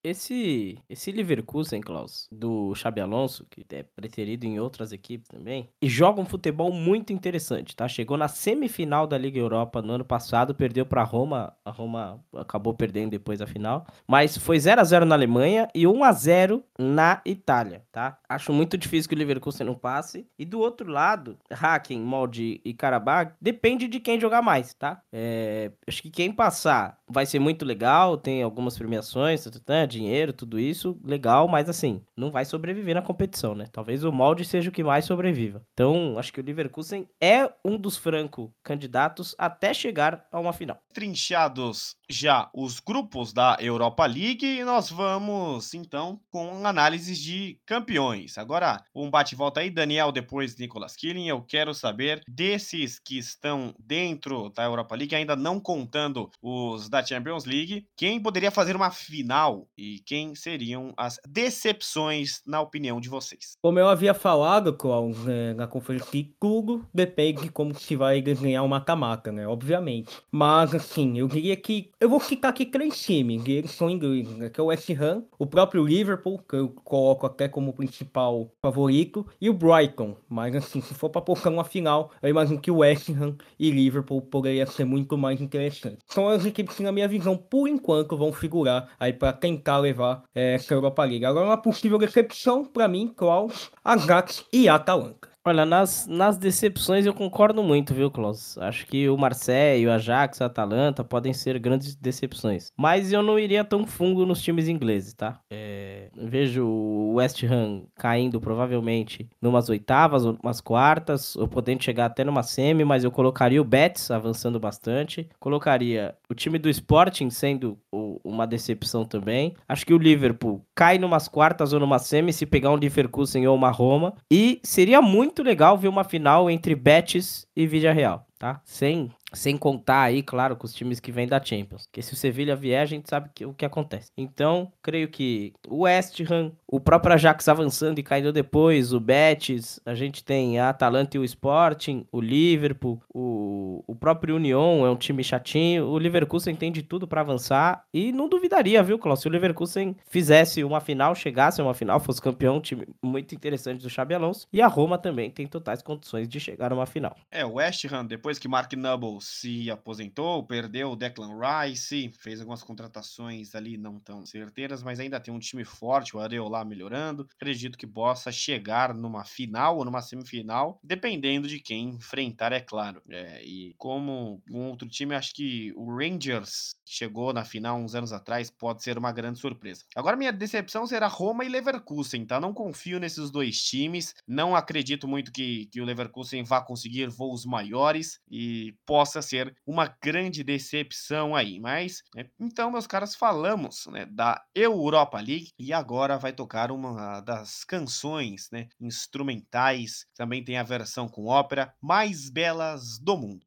Esse, esse Leverkusen, Klaus, do Xabi Alonso, que é preterido em outras equipes também, e joga um futebol muito interessante, tá? Chegou na semifinal da Liga Europa no ano passado, perdeu para Roma, a Roma acabou perdendo depois da final, mas foi 0 a 0 na Alemanha e 1 a 0 na Itália, tá? Acho muito difícil que o Leverkusen não passe. E do outro lado, Hacken, Molde e Karabag, depende de quem jogar mais, tá? É, acho que quem passar vai ser muito legal, tem algumas premiações, dinheiro, tudo isso, legal, mas assim, não vai sobreviver na competição, né? Talvez o molde seja o que mais sobreviva. Então, acho que o Leverkusen é um dos franco candidatos até chegar a uma final. Trinchados já os grupos da Europa League e nós vamos então com análises de campeões. Agora, um bate-volta aí, Daniel, depois Nicolas Killing. Eu quero saber desses que estão dentro da Europa League, ainda não contando os da Champions League, quem poderia fazer uma final e quem seriam as decepções, na opinião de vocês? Como eu havia falado, Klaus, né, na conferência, tudo depende de como se vai desenhar o mata-mata, né? Obviamente. Mas, assim, eu diria que eu vou ficar aqui três times, eles são ingleses, né? Que é o West Ham, o próprio Liverpool, que eu coloco até como principal favorito, e o Brighton. Mas, assim, se for para colocar uma final, eu imagino que o West Ham e Liverpool poderia ser muito mais interessante. São as equipes que, na minha visão, por enquanto, vão figurar aí para tentar levar é, essa Europa League. Agora, uma possível decepção para mim, Klaus, Ajax e Atalanta. Olha, nas, nas decepções eu concordo muito, viu, Klaus? Acho que o Marseille, o Ajax, a Atalanta podem ser grandes decepções. Mas eu não iria tão fundo nos times ingleses, tá? É, vejo o West Ham caindo provavelmente numas oitavas, umas quartas, ou podendo chegar até numa semi, mas eu colocaria o Betis avançando bastante. Colocaria o time do Sporting sendo uma decepção também. Acho que o Liverpool cai numas quartas ou numa semi se pegar um Leverkusen ou uma Roma. E seria muito muito legal ver uma final entre Betis e Villarreal, tá? Sem sem contar aí, claro, com os times que vêm da Champions. Porque se o Sevilha vier, a gente sabe que, o que acontece. Então, creio que o West Ham, o próprio Ajax avançando e caindo depois, o Betis, a gente tem a Atalanta e o Sporting, o Liverpool, o, o próprio Union é um time chatinho. O Leverkusen tem de tudo para avançar. E não duvidaria, viu, Klaus? Se o Leverkusen fizesse uma final, chegasse a uma final, fosse campeão, um time muito interessante do Xabi Alonso. E a Roma também tem totais condições de chegar a uma final. É, o West Ham, depois que Mark Noble se aposentou, perdeu o Declan Rice, fez algumas contratações ali não tão certeiras, mas ainda tem um time forte, o Areola melhorando. Acredito que possa chegar numa final ou numa semifinal, dependendo de quem enfrentar, é claro. É, e como um outro time, acho que o Rangers chegou na final uns anos atrás, pode ser uma grande surpresa. Agora, minha decepção será Roma e Leverkusen, tá? Não confio nesses dois times, não acredito muito que, que o Leverkusen vá conseguir voos maiores e possa possa ser uma grande decepção aí. Mas, né, então, meus caras, falamos né, da Europa League e agora vai tocar uma das canções né, instrumentais. Também tem a versão com ópera mais belas do mundo.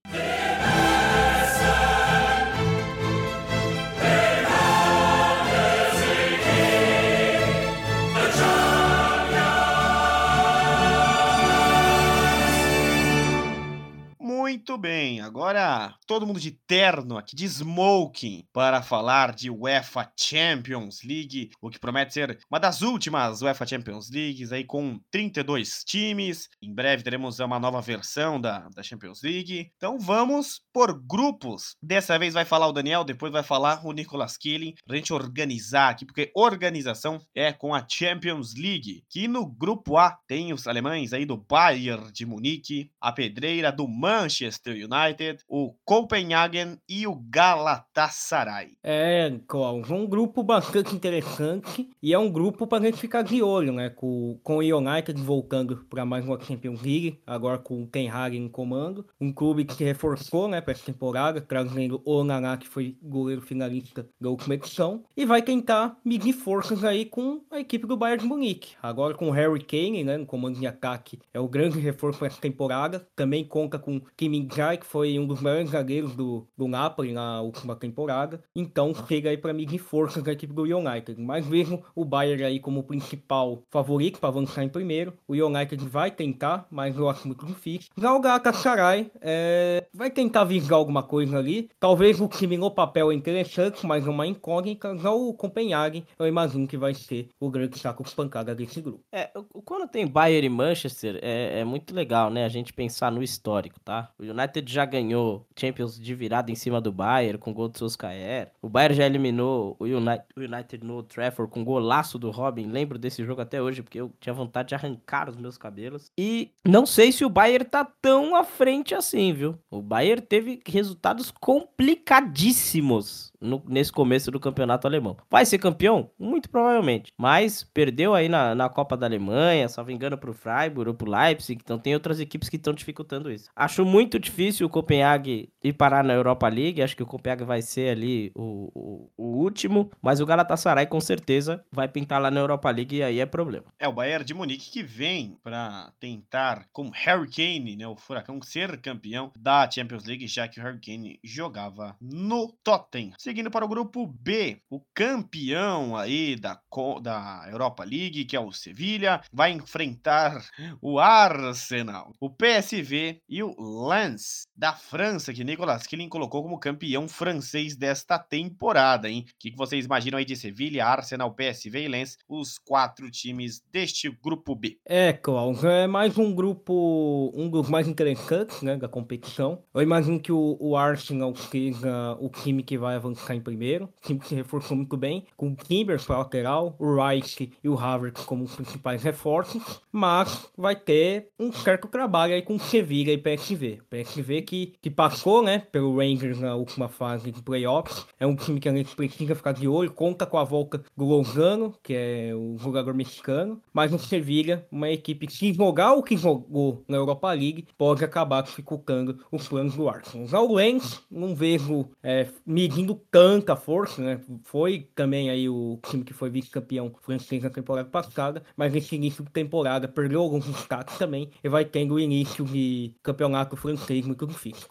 Muito bem, agora todo mundo de terno aqui, de smoking, para falar de UEFA Champions League, o que promete ser uma das últimas UEFA Champions Leagues, aí com 32 times. Em breve teremos uma nova versão da, da Champions League. Então vamos por grupos. Dessa vez vai falar o Daniel, depois vai falar o Nicolas Killing, pra gente organizar aqui, porque organização é com a Champions League, que no grupo A tem os alemães aí do Bayern de Munique, a pedreira do Manchester Manchester United, o Copenhagen e o Galatasaray. É, Cláudio, um grupo bastante interessante e é um grupo para a gente ficar de olho, né? Com, com o United voltando para mais uma Champions League, agora com o Ten Hag em comando. Um clube que se reforçou, né, para essa temporada, trazendo o Naná, que foi goleiro finalista da última edição, e vai tentar medir forças aí com a equipe do Bayern de Munique. Agora com o Harry Kane, né, no comando de ataque, é o grande reforço para essa temporada. Também conta com Kim Min-jae, que foi um dos maiores zagueiros do, do Napoli na última temporada. Então chega aí para mim de forças da equipe do United. Mas mesmo o Bayern aí como principal favorito para avançar em primeiro. O United vai tentar, mas eu acho muito difícil. Já o Galatasaray é, vai tentar vingar alguma coisa ali. Talvez o time no papel é interessante, mas é uma incógnita. Já o Copenhagen, eu imagino que vai ser o grande saco de pancada desse grupo. É, quando tem Bayern e Manchester, é, é muito legal, né? A gente pensar no histórico, tá? O United já ganhou Champions de virada em cima do Bayern com gol do Solskjaer. O Bayern já eliminou o United, o United no Trafford com golaço do Robin. Lembro desse jogo até hoje porque eu tinha vontade de arrancar os meus cabelos. E não sei se o Bayern tá tão à frente assim, viu? O Bayern teve resultados complicadíssimos no, nesse começo do campeonato alemão. Vai ser campeão? Muito provavelmente. Mas perdeu aí na, na Copa da Alemanha, só engano pro Freiburg ou pro Leipzig. Então tem outras equipes que estão dificultando isso. Acho muito difícil o Copenhague ir parar na Europa League. Acho que o Copenhague vai ser ali o, o, o último. Mas o Galatasaray com certeza vai pintar lá na Europa League e aí é problema. É o Bayern de Munique que vem para tentar, com Harry Kane, né, o Furacão, ser campeão da Champions League, já que o Harry Kane jogava no Tottenham. Seguindo para o grupo B, o campeão aí da, da Europa League, que é o Sevilha, vai enfrentar o Arsenal, o PSV e o Lens da França, que Nicolas Killing colocou como campeão francês desta temporada, hein? O que vocês imaginam aí de Sevilha, Arsenal, PSV e Lens, os quatro times deste grupo B? É, Klaus, é mais um grupo, um dos mais interessantes, né, da competição. Eu imagino que o, o Arsenal seja o time que vai avançar em primeiro. O time que se reforçou muito bem, com o Kimber para lateral, o Rice e o Havertz como principais reforços, mas vai ter um certo trabalho aí com o Sevilla e PSV. O PSV que, que passou, né, pelo Rangers na última fase de playoffs, é um time que a gente precisa ficar de olho, conta com a volta do Lozano, que é o jogador mexicano, mas o Sevilla, uma equipe que jogar o que jogou na Europa League, pode acabar dificultando os planos do Arsenal. Já o Lens, não vejo é, medindo tanta força, né? Foi também aí o time que foi vice-campeão francês na temporada passada, mas nesse início de temporada perdeu alguns destaques também e vai tendo o início de campeonato francês muito difícil.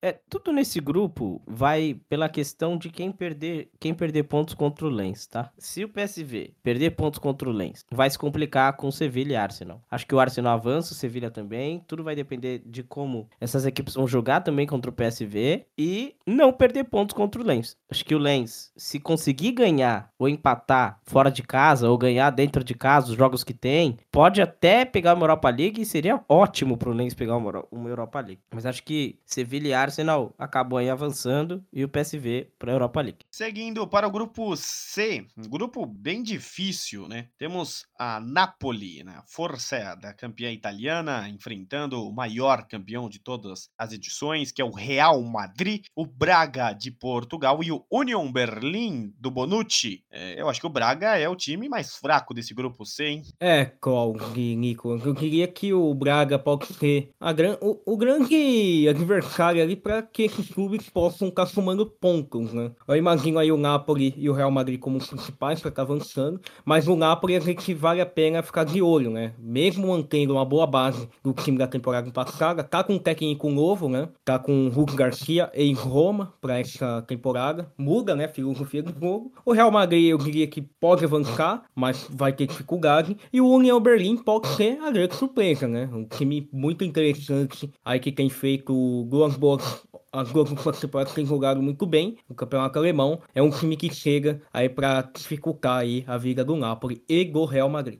É, tudo nesse grupo vai pela questão de quem perder, quem perder pontos contra o Lens, tá? Se o PSV perder pontos contra o Lens, vai se complicar com o Sevilla e Arsenal. Acho que o Arsenal avança, o Sevilla também, tudo vai depender de como essas equipes vão jogar também contra o PSV e não perder pontos contra o Lens. Acho que o Lens, se conseguir ganhar ou empatar fora de casa ou ganhar dentro de casa os jogos que tem, pode até pegar uma Europa League e seria ótimo pro Lens pegar uma Europa League. Mas acho que Sevilla e Arsenal acabou aí avançando e o PSV para a Europa League. Seguindo para o grupo C, um grupo bem difícil, né? Temos a Napoli, né? força da campeã italiana, enfrentando o maior campeão de todas as edições, que é o Real Madrid, o Braga de Portugal e o Union Berlin do Bonucci. É, eu acho que o Braga é o time mais fraco desse grupo C, hein? É, Cláudio, Nico. Eu queria que o Braga pode ser a gran... o, o grande adversário ali para que esses clubes possam estar somando pontos, né? Eu imagino aí o Napoli e o Real Madrid como os principais para estar avançando, mas o Napoli a gente vale a pena ficar de olho, né? Mesmo mantendo uma boa base do time da temporada passada, tá com um técnico novo, né? Tá com o Hulk Garcia em Roma para essa temporada, muda, né? Filosofia do jogo. O Real Madrid eu diria que pode avançar, mas vai ter dificuldade. E o União Berlim pode ser a grande surpresa, né? Um time muito interessante aí que tem feito duas boas as duas temporadas têm jogado muito bem no campeonato alemão. É um time que chega aí para dificultar aí a vida do Napoli e do Real Madrid.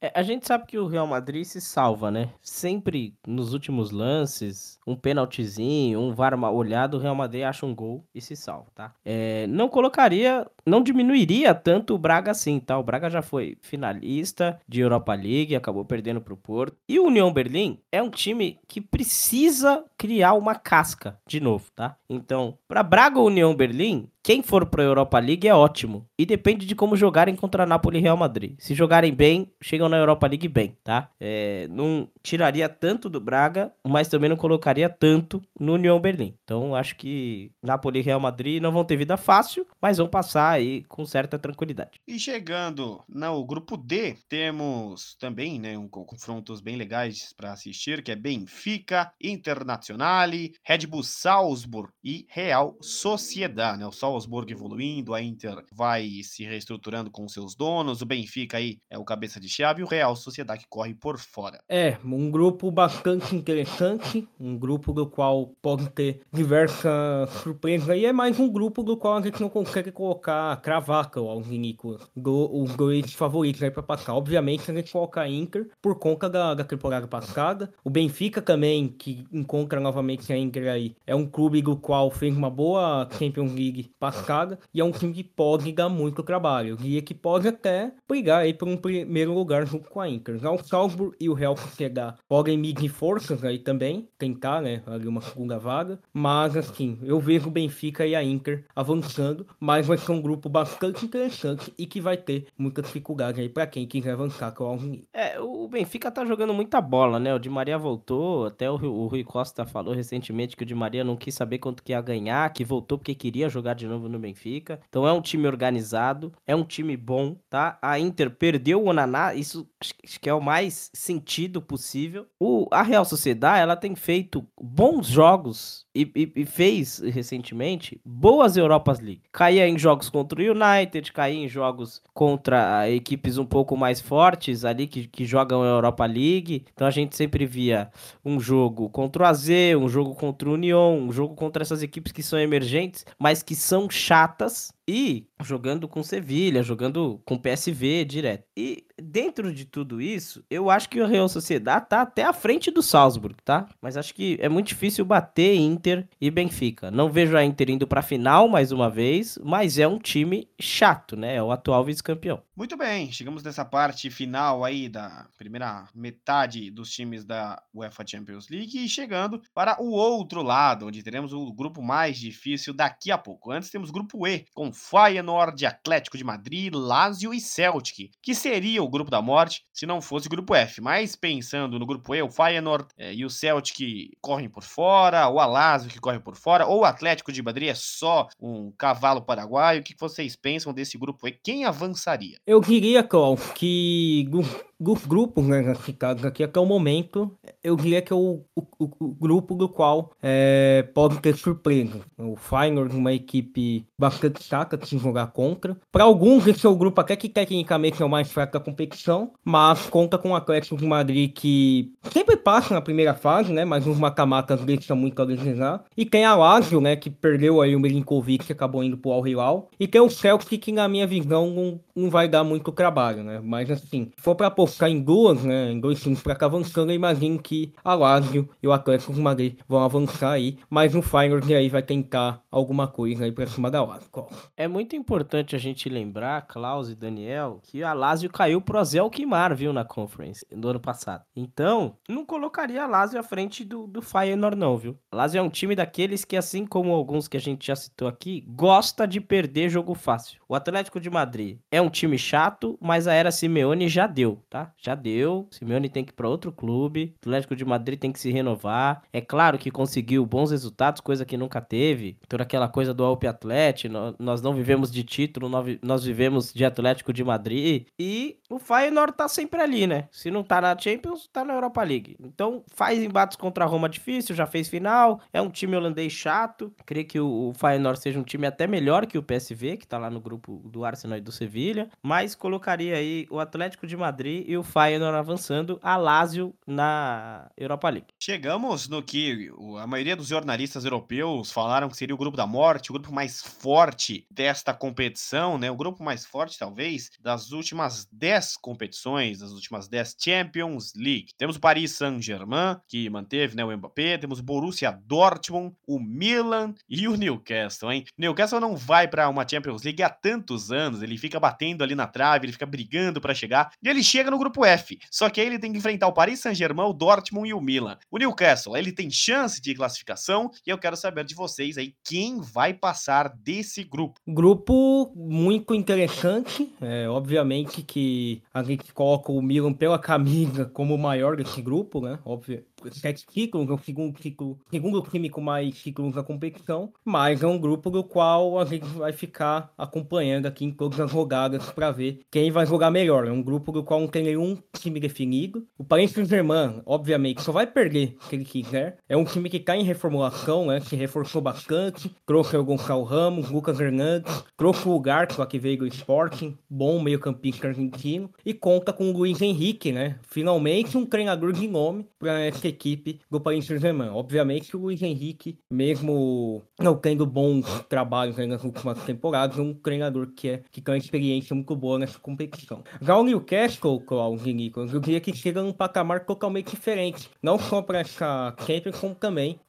É, a gente sabe que o Real Madrid se salva, né? Sempre nos últimos lances, um pênaltizinho, um VAR olhado, o Real Madrid acha um gol e se salva, tá? É, não colocaria, não diminuiria tanto o Braga assim, tá? O Braga já foi finalista de Europa League, acabou perdendo pro Porto. E o União Berlim é um time que precisa criar uma casca de novo, tá? Então, para Braga ou União Berlim, quem for para a Europa League é ótimo. E depende de como jogarem contra Napoli e Real Madrid. Se jogarem bem, chegam na Europa League bem, tá? É, não tiraria tanto do Braga, mas também não colocaria tanto no União Berlim. Então acho que Napoli e Real Madrid não vão ter vida fácil, mas vão passar aí com certa tranquilidade. E chegando no grupo D, temos também né, um confrontos bem legais para assistir, que é Benfica, Internazionale, Red Bull Salzburg e Real Sociedad, né? O Salzburg Salzburg evoluindo, a Inter vai se reestruturando com seus donos, o Benfica aí é o cabeça de chave e o Real Sociedade que corre por fora. É, um grupo bastante interessante, um grupo do qual pode ter diversas surpresas e é mais um grupo do qual a gente não consegue colocar cravaca aos Nicolas, os dois favoritos aí para passar. Obviamente a gente coloca a Inter por conta da, da temporada passada, o Benfica também, que encontra novamente a Inter aí, é um clube do qual fez uma boa Champions League passada e é um time que pode dar muito trabalho. Eu diria que pode até brigar aí por um primeiro lugar junto com a Inter. Já o Salzburg e o Real Sociedad podem medir forças aí também, tentar, né, ali uma segunda vaga, mas assim, eu vejo o Benfica e a Inter avançando, mas vai ser um grupo bastante interessante e que vai ter muita dificuldade aí para quem quiser avançar com o É, o Benfica tá jogando muita bola, né? O Di Maria voltou, até o, o Rui Costa falou recentemente que o Di Maria não quis saber quanto que ia ganhar, que voltou porque queria jogar de novo no Benfica. Então é um time organizado, é um time bom, tá? A Inter perdeu o Onaná, isso acho que é o mais sentido possível. O, a Real Sociedade, ela tem feito bons jogos e, e, e, fez recentemente boas Europas League. Caía em jogos contra o United, caía em jogos contra equipes um pouco mais fortes ali que, que jogam a Europa League. Então a gente sempre via um jogo contra o AZ, um jogo contra o Union, um jogo contra essas equipes que são emergentes, mas que são chatas e jogando com Sevilha, jogando com PSV direto. E dentro de tudo isso, eu acho que o Real Sociedade tá até à frente do Salzburg, tá? Mas acho que é muito difícil bater Inter e Benfica. Não vejo a Inter indo para final mais uma vez, mas é um time chato, né? É o atual vice-campeão. Muito bem, chegamos nessa parte final aí da primeira metade dos times da UEFA Champions League e chegando para o outro lado, onde teremos o grupo mais difícil daqui a pouco. Antes temos grupo E, com Feyenoord, Atlético de Madrid, Lazio e Celtic, que seria o grupo da morte se não fosse o grupo F. Mas pensando no grupo E, o Feyenoord é, e o Celtic correm por fora, o Lazio que corre por fora, ou o Atlético de Madrid é só um cavalo paraguaio. O que vocês pensam desse grupo E? Quem avançaria? Eu diria, Cláudio, que dos grupos né, citados aqui até o momento, eu diria que é o, o, o grupo do qual é, pode ter surpresa. O Feyenoord, uma equipe bastante chata de se jogar contra. Para alguns, esse é o grupo até que tecnicamente é o mais fraco da competição, mas conta com o Atlético de Madrid que sempre passa na primeira fase, né? Mas os mata-matas muito a desejar. E tem a Lazio, né? Que perdeu aí o Milinkovic, que acabou indo pro Al Hilal. E tem o Celtic, que na minha visão não, não vai dar muito trabalho, né? Mas assim, se for para ficar em duas, né, em dois times para cá avançando, eu imagino que a Lazio e o Atlético de Madrid vão avançar aí, mas o Feyenoord aí vai tentar alguma coisa aí para cima da Lazio. É muito importante a gente lembrar, Klaus e Daniel, que a Lazio caiu pro Azel Quimar, viu, na Conference do ano passado. Então, não colocaria a Lazio à frente do, do Feyenoord não, viu? A Lazio é um time daqueles que, assim como alguns que a gente já citou aqui, gosta de perder jogo fácil. O Atlético de Madrid é um time chato, mas a era Simeone já deu, tá? Tá? Já deu. Simeone tem que ir para outro clube. O Atlético de Madrid tem que se renovar. É claro que conseguiu bons resultados, coisa que nunca teve. Toda aquela coisa do Alpe Atlético, nós não vivemos de título, nós vivemos de Atlético de Madrid. E o Feyenoord tá sempre ali, né? Se não tá na Champions, tá na Europa League. Então, faz embates contra a Roma difícil, já fez final. É um time holandês chato. Creio que o Feyenoord seja um time até melhor que o PSV, que tá lá no grupo do Arsenal e do Sevilha. Mas colocaria aí o Atlético de Madrid e o Feyenoord avançando, a Lazio na Europa League. Chegamos no que a maioria dos jornalistas europeus falaram que seria o grupo da morte, o grupo mais forte desta competição, né? O grupo mais forte, talvez, das últimas 10 competições, das últimas 10 Champions League. Temos o Paris Saint-Germain, que manteve né, o Mbappé, temos o Borussia Dortmund, o Milan e o Newcastle, hein? Newcastle não vai para uma Champions League há tantos anos, ele fica batendo ali na trave, ele fica brigando para chegar, e ele chega no grupo F. Só que aí ele tem que enfrentar o Paris Saint-Germain, o Dortmund e o Milan. O Newcastle, ele tem chance de classificação e eu quero saber de vocês aí quem vai passar desse grupo. Grupo muito interessante, é, obviamente que a gente coloca o Milan pela camisa como o maior desse grupo, né? Óbvio, sete títulos, é o segundo, ciclo, segundo time com mais títulos na competição, mas é um grupo do qual a gente vai ficar acompanhando aqui em todas as rodadas para ver quem vai jogar melhor. É um grupo do qual não tem nenhum time definido. O Paris Saint-Germain, obviamente, só vai perder se ele quiser. É um time que está em reformulação, né? Se reforçou bastante. Trouxe o Gonçalo Ramos, Lucas Hernandes, trouxe o Garto, que veio do Sporting, bom meio-campista argentino, e conta com o Luiz Henrique, né? Finalmente um treinador de nome para essa equipe do Paris Saint-Germain. Obviamente o Luiz Henrique, mesmo não tendo bons trabalhos nas últimas temporadas, é um treinador que, é, que tem uma experiência muito boa nessa competição. Já o Newcastle, Claudio Nicolas, eu diria que chega num patamar totalmente diferente. Não só para essa Champions, como também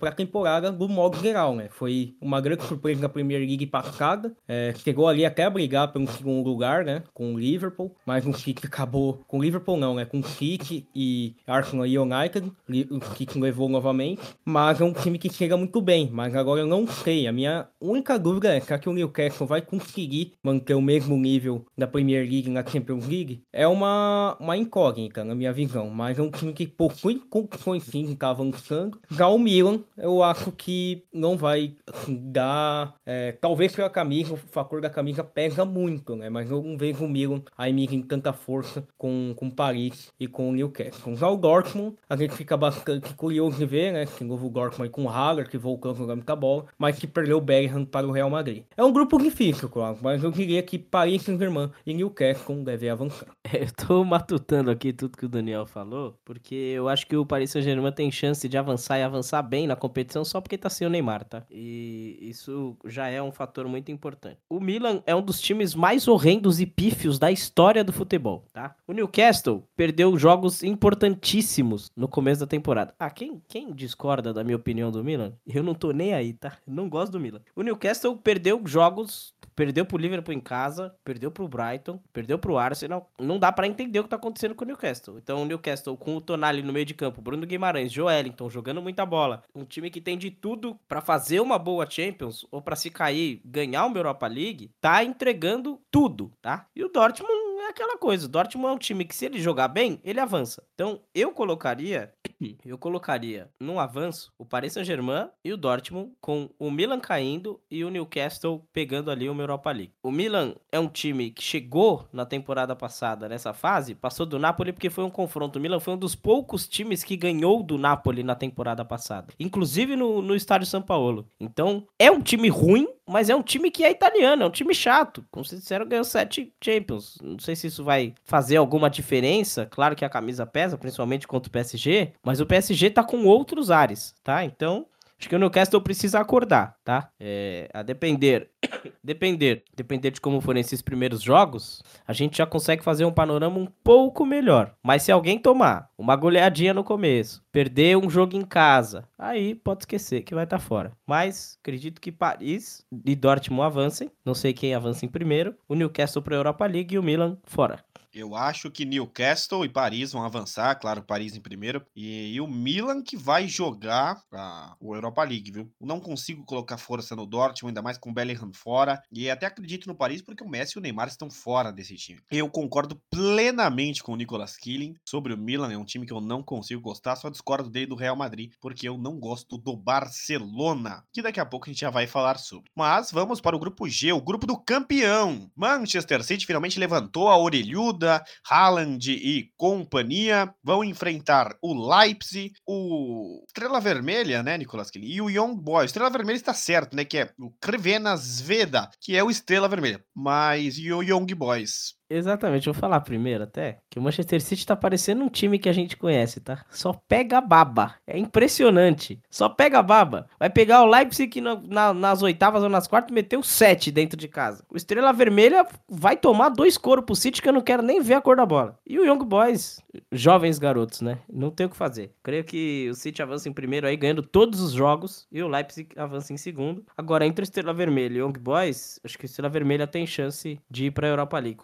para a temporada do modo geral, né? Foi uma grande surpresa na Premier League passada. É, chegou ali até a brigar pelo segundo lugar, né? Com o Liverpool, mas o City acabou... Com o Liverpool não, né? Com o City e Arsenal e United o que levou novamente, mas é um time que chega muito bem, mas agora eu não sei, a minha única dúvida é, será que o Newcastle vai conseguir manter o mesmo nível da Premier League na Champions League? É uma, uma incógnita na minha visão, mas é um time que possui condições sim de estar avançando. Já o Milan, eu acho que não vai dar, é, talvez pela camisa, o fator da camisa pesa muito, né, mas eu não vejo o Milan aí em tanta força com, com Paris e com o Newcastle. Já o Dortmund, a gente fica bastante curioso de ver, né? Que novo Dortmund com o Haller, que voltou a jogar muita bola, mas que perdeu o Bellingham para o Real Madrid. É um grupo difícil, claro, mas eu diria que Paris Saint-Germain e Newcastle devem avançar. Eu tô matutando aqui tudo que o Daniel falou, porque eu acho que o Paris Saint-Germain tem chance de avançar e avançar bem na competição só porque tá sem o Neymar, tá? E isso já é um fator muito importante. O Milan é um dos times mais horrendos e pífios da história do futebol, tá? O Newcastle perdeu jogos importantíssimos no começo da temporada. Ah, quem, quem discorda da minha opinião do Milan? Eu não tô nem aí, tá? não gosto do Milan. O Newcastle perdeu jogos, perdeu pro Liverpool em casa, perdeu pro Brighton, perdeu pro Arsenal. Não dá para entender o que tá acontecendo com o Newcastle. Então, o Newcastle com o Tonali no meio de campo, Bruno Guimarães, Joelinton jogando muita bola, um time que tem de tudo para fazer uma boa Champions ou para se cair, ganhar uma Europa League, tá entregando tudo, tá? E o Dortmund é aquela coisa, o Dortmund é um time que se ele jogar bem, ele avança. Então, eu colocaria eu colocaria no avanço o Paris Saint-Germain e o Dortmund, com o Milan caindo e o Newcastle pegando ali uma Europa League. O Milan é um time que chegou na temporada passada nessa fase, passou do Napoli porque foi um confronto. O Milan foi um dos poucos times que ganhou do Napoli na temporada passada, inclusive no, no estádio São Paulo. Então, é um time ruim, mas é um time que é italiano, é um time chato. Como vocês disseram, ganhou sete Champions. Não sei se isso vai fazer alguma diferença. Claro que a camisa pesa, principalmente contra o PSG, mas o PSG tá com outros ares, tá? Então, Acho que o Newcastle precisa acordar, tá? É, a depender, depender, depender de como forem esses primeiros jogos, a gente já consegue fazer um panorama um pouco melhor. Mas se alguém tomar uma goleadinha no começo, perder um jogo em casa, aí pode esquecer que vai estar tá fora. Mas acredito que Paris e Dortmund avancem. Não sei quem avança em primeiro. O Newcastle para a Europa League e o Milan fora. Eu acho que Newcastle e Paris vão avançar, claro, Paris em primeiro. E, e o Milan que vai jogar a, o Europa League, viu? Não consigo colocar força no Dortmund, ainda mais com o Bellingham fora. E até acredito no Paris porque o Messi e o Neymar estão fora desse time. Eu concordo plenamente com o Nicolas Killing sobre o Milan, é um time que eu não consigo gostar, só discordo dele do Real Madrid, porque eu não gosto do Barcelona, que daqui a pouco a gente já vai falar sobre. Mas vamos para o grupo G, o grupo do campeão. Manchester City finalmente levantou a orelhuda, Haaland e companhia vão enfrentar o Leipzig, o Estrela Vermelha, né, Nicolas Killing, e o Young Boys. Estrela Vermelha está certo, né, que é o Crvena Zveda, que é o Estrela Vermelha, mas e o Young Boys? Exatamente, vou falar primeiro até que o Manchester City tá parecendo um time que a gente conhece, tá? Só pega baba. É impressionante. Só pega baba. Vai pegar o Leipzig na, nas oitavas ou nas quartas meteu sete dentro de casa. O Estrela Vermelha vai tomar dois coros pro City que eu não quero nem ver a cor da bola. E o Young Boys, jovens garotos, né? Não tem o que fazer. Creio que o City avança em primeiro aí, ganhando todos os jogos. E o Leipzig avança em segundo. Agora, entre o Estrela Vermelha e o Young Boys, acho que o Estrela Vermelha tem chance de ir pra Europa League.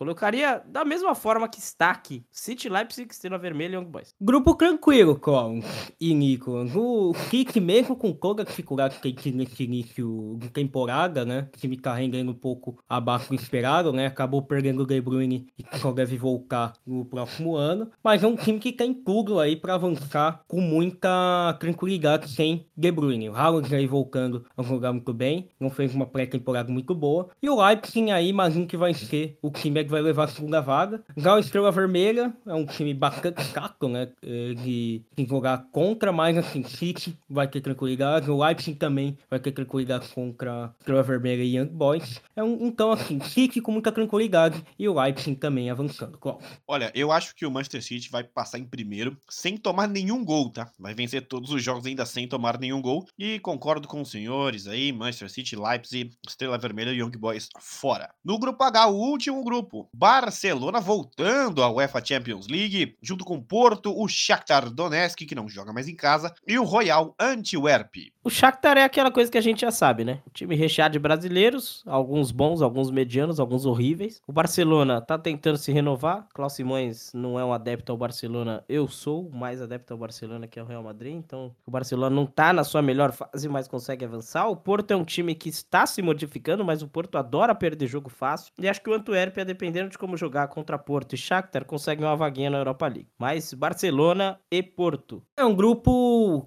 Da mesma forma que está aqui. City, Leipzig, Estrela Vermelha e Young Boys. Grupo tranquilo, Clon e Nico. O Kik, mesmo com toda a dificuldade que tem nesse início de temporada, né? O time tá rendendo um pouco abaixo do esperado, né? Acabou perdendo o De Bruyne e só deve voltar no próximo ano. Mas é um time que tem tudo aí para avançar com muita tranquilidade sem De Bruyne. O Haaland aí voltando a jogar muito bem. Não fez uma pré-temporada muito boa. E o Leipzig aí, imagino que vai ser o time que vai levar segunda vaga. Já o Estrela Vermelha é um time bastante chato, né? De, de jogar contra, mas assim, City vai ter tranquilidade. O Leipzig também vai ter tranquilidade contra Estrela Vermelha e Young Boys. É um, então, assim, City com muita tranquilidade e o Leipzig também avançando. Claro. Olha, eu acho que o Manchester City vai passar em primeiro sem tomar nenhum gol, tá? Vai vencer todos os jogos ainda sem tomar nenhum gol. E concordo com os senhores aí, Manchester City, Leipzig, Estrela Vermelha e Young Boys fora. No grupo H, o último grupo, Bar Barcelona voltando à UEFA Champions League, junto com Porto, o Shakhtar Donetsk, que não joga mais em casa, e o Royal Antwerp. O Shakhtar é aquela coisa que a gente já sabe, né? O time recheado de brasileiros, alguns bons, alguns medianos, alguns horríveis. O Barcelona tá tentando se renovar. Klaus Simões não é um adepto ao Barcelona, eu sou mais adepto ao Barcelona que ao Real Madrid, então o Barcelona não tá na sua melhor fase, mas consegue avançar. O Porto é um time que está se modificando, mas o Porto adora perder jogo fácil. E acho que o Antwerp, dependendo de como jogar contra Porto e Shakhtar, consegue uma vaguinha na Europa League. Mas Barcelona e Porto. É um grupo,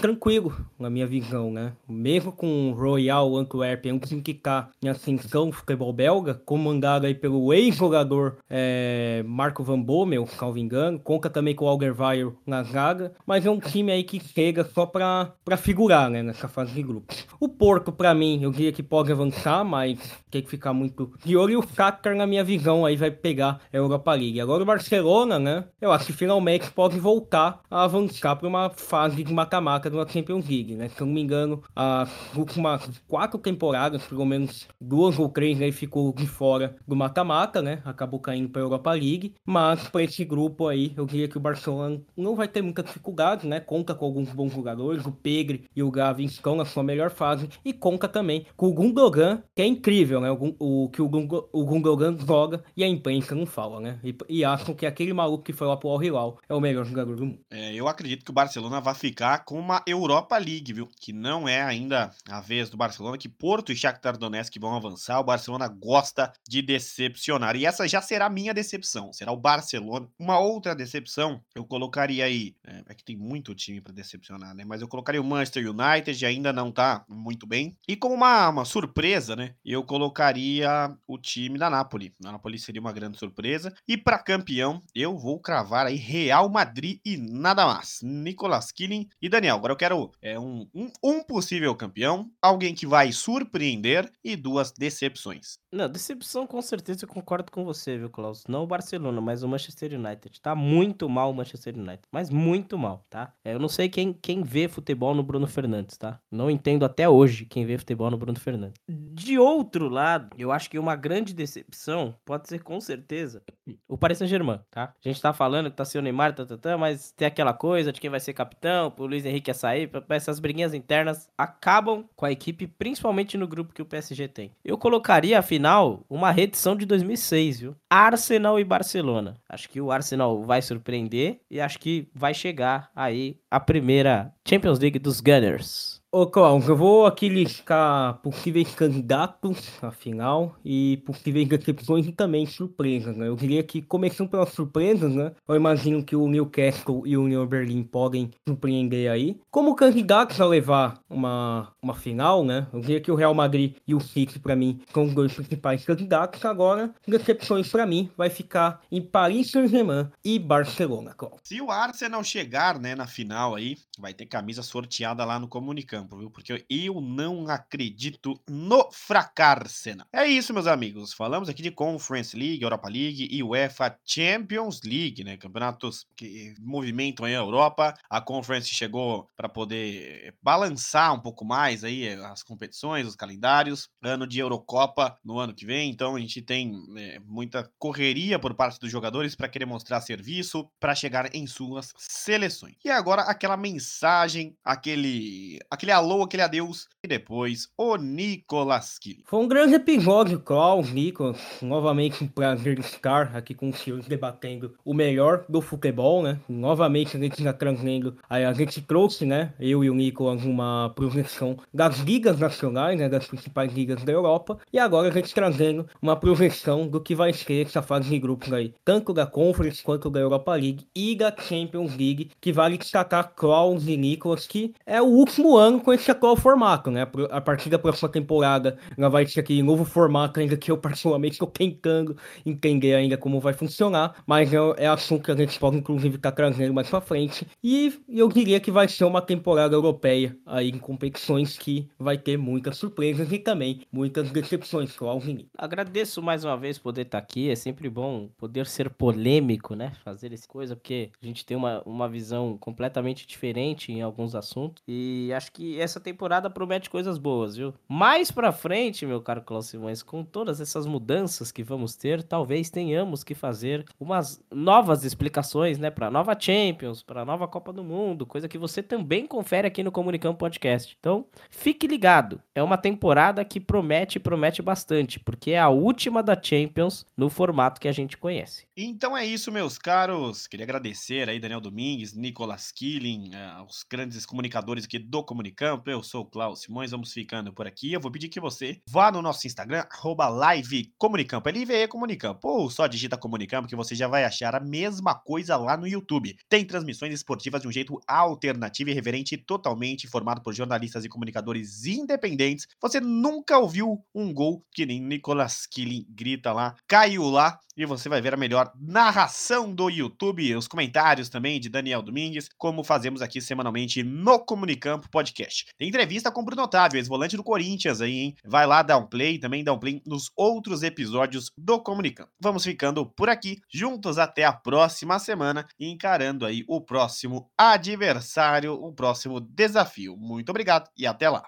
tranquilo na minha visão, né? Mesmo com o Royal Antwerp, é um time que tá em ascensão futebol belga, comandado aí pelo ex-jogador é, Marco Van Bommel, salvo engano, conta também com o Algerweireld na zaga, mas é um time aí que chega só pra figurar, né, nessa fase de grupo. O Porto, pra mim, eu diria que pode avançar, mas tem que ficar muito de olho, e o Shakhtar, na minha visão, aí vai pegar a Europa League. Agora o Barcelona, né, eu acho que finalmente pode voltar a avançar pra uma fase de mata-mata da Champions League. Né? Se eu não me engano, a última quatro temporadas, pelo menos duas ou três, aí ficou de fora do mata-mata, né? Acabou caindo para a Europa League. Mas para esse grupo aí, eu diria que o Barcelona não vai ter muita dificuldade, né? Conta com alguns bons jogadores, o Pegre e o Gavi estão na sua melhor fase. E conta também com o Gundogan, que é incrível, né? O, o que o Gundogan joga e a imprensa não fala, né? E, e acham que aquele maluco que foi lá pro Al Hilal é o melhor jogador do mundo. É, eu acredito que o Barcelona vai ficar com uma Europa League League, viu? Que não é ainda a vez do Barcelona, que Porto e Shakhtar Donetsk vão avançar. O Barcelona gosta de decepcionar. E essa já será a minha decepção. Será o Barcelona. Uma outra decepção, eu colocaria aí. É, é que tem muito time para decepcionar, né? Mas eu colocaria o Manchester United, ainda não tá muito bem. E como uma, uma surpresa, né? Eu colocaria o time da Napoli. A Napoli seria uma grande surpresa. E para campeão, eu vou cravar aí Real Madrid e nada mais. Nicolas Killing e Daniel. Agora eu quero é, um, um, um, possível campeão, alguém que vai surpreender e duas decepções. Não, decepção com certeza eu concordo com você, viu, Klaus? Não o Barcelona, mas o Manchester United. Tá muito mal o Manchester United, mas muito mal, tá? É, eu não sei quem, quem vê futebol no Bruno Fernandes, tá? Não entendo até hoje quem vê futebol no Bruno Fernandes. De outro lado, eu acho que uma grande decepção Pode ser com certeza o Paris Saint-Germain, tá? A gente tá falando que tá sendo o Neymar, tá, tá, tá, mas tem aquela coisa de quem vai ser capitão, o Luiz Henrique ia sair, essas briguinhas internas acabam com a equipe, principalmente no grupo que o PSG tem. Eu colocaria, afinal, uma reedição de 2006, viu? Arsenal e Barcelona. Acho que o Arsenal vai surpreender e acho que vai chegar aí a primeira Champions League dos Gunners. Ô, Cláudio, eu vou aqui listar possíveis candidatos à final e possíveis decepções e também surpresas, né? Eu diria que, começando pelas surpresas, né? Eu imagino que o Newcastle e o Union Berlin podem surpreender aí. Como candidatos a levar uma, uma final, né? Eu diria que o Real Madrid e o City, para mim, são os dois principais candidatos. Agora, decepções para mim vai ficar em Paris Saint-Germain e Barcelona, Cláudio. Se o Arsenal chegar, né, na final aí, vai ter camisa sorteada lá no Comunicão campo, viu? Porque eu não acredito no fracarsena. É isso, meus amigos. Falamos aqui de Conference League, Europa League e UEFA Champions League, né? Campeonatos que movimentam a Europa. A Conference chegou para poder balançar um pouco mais aí as competições, os calendários. Ano de Eurocopa no ano que vem, então a gente tem é, muita correria por parte dos jogadores para querer mostrar serviço, para chegar em suas seleções. E agora aquela mensagem, aquele aquele aquele alô, aquele adeus, e depois o Nicolas Killing. Foi um grande episódio, Klaus, Nicolas. Novamente um prazer estar aqui com os senhores debatendo o melhor do futebol, né? Novamente a gente está trazendo, a gente trouxe, né? Eu e o Nicolas, uma projeção das ligas nacionais, né? Das principais ligas da Europa. E agora a gente trazendo uma projeção do que vai ser essa fase de grupos aí, tanto da Conference quanto da Europa League e da Champions League, que vale destacar Klaus e Nicolas, que é o último ano com esse atual formato, né? A partir da próxima temporada, ela vai ter aquele novo formato, ainda que eu particularmente estou tentando entender ainda como vai funcionar, mas é, é assunto que a gente pode inclusive estar tá trazendo mais pra frente. E eu diria que vai ser uma temporada europeia aí em competições que vai ter muitas surpresas e também muitas decepções, Clauzinho. Agradeço mais uma vez poder estar tá aqui, é sempre bom poder ser polêmico, né? Fazer essa coisa, porque a gente tem uma, uma visão completamente diferente em alguns assuntos e acho que essa temporada promete coisas boas, viu? Mais pra frente, meu caro Klaus Simões, com todas essas mudanças que vamos ter, talvez tenhamos que fazer umas novas explicações, né? Pra nova Champions, pra nova Copa do Mundo, coisa que você também confere aqui no Comunicão Podcast. Então, fique ligado. É uma temporada que promete promete bastante, porque é a última da Champions no formato que a gente conhece. Então é isso, meus caros. Queria agradecer aí Daniel Domingues, Nicolas Killing, uh, os grandes comunicadores aqui do Comunicão Campo, eu sou o Klaus Simões, vamos ficando por aqui. Eu vou pedir que você vá no nosso Instagram, arroba live Comunicampo, LVE Comunicampo, ou só digita Comunicampo que você já vai achar a mesma coisa lá no YouTube. Tem transmissões esportivas de um jeito alternativo e reverente, totalmente formado por jornalistas e comunicadores independentes. Você nunca ouviu um gol que nem Nicolas Killing grita lá, caiu lá, e você vai ver a melhor narração do YouTube, os comentários também de Daniel Domingues, como fazemos aqui semanalmente no Comunicampo Podcast. Tem entrevista com o Bruno Otávio, ex-volante do Corinthians aí, hein? Vai lá dar um play, também dá um play nos outros episódios do Comunicampo. Vamos ficando por aqui, juntos até a próxima semana, encarando aí o próximo adversário, o próximo desafio. Muito obrigado e até lá.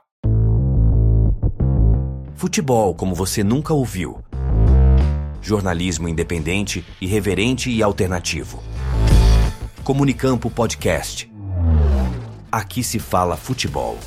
Futebol como você nunca ouviu jornalismo independente, irreverente e alternativo. Comunicampo Podcast. Aqui se fala futebol.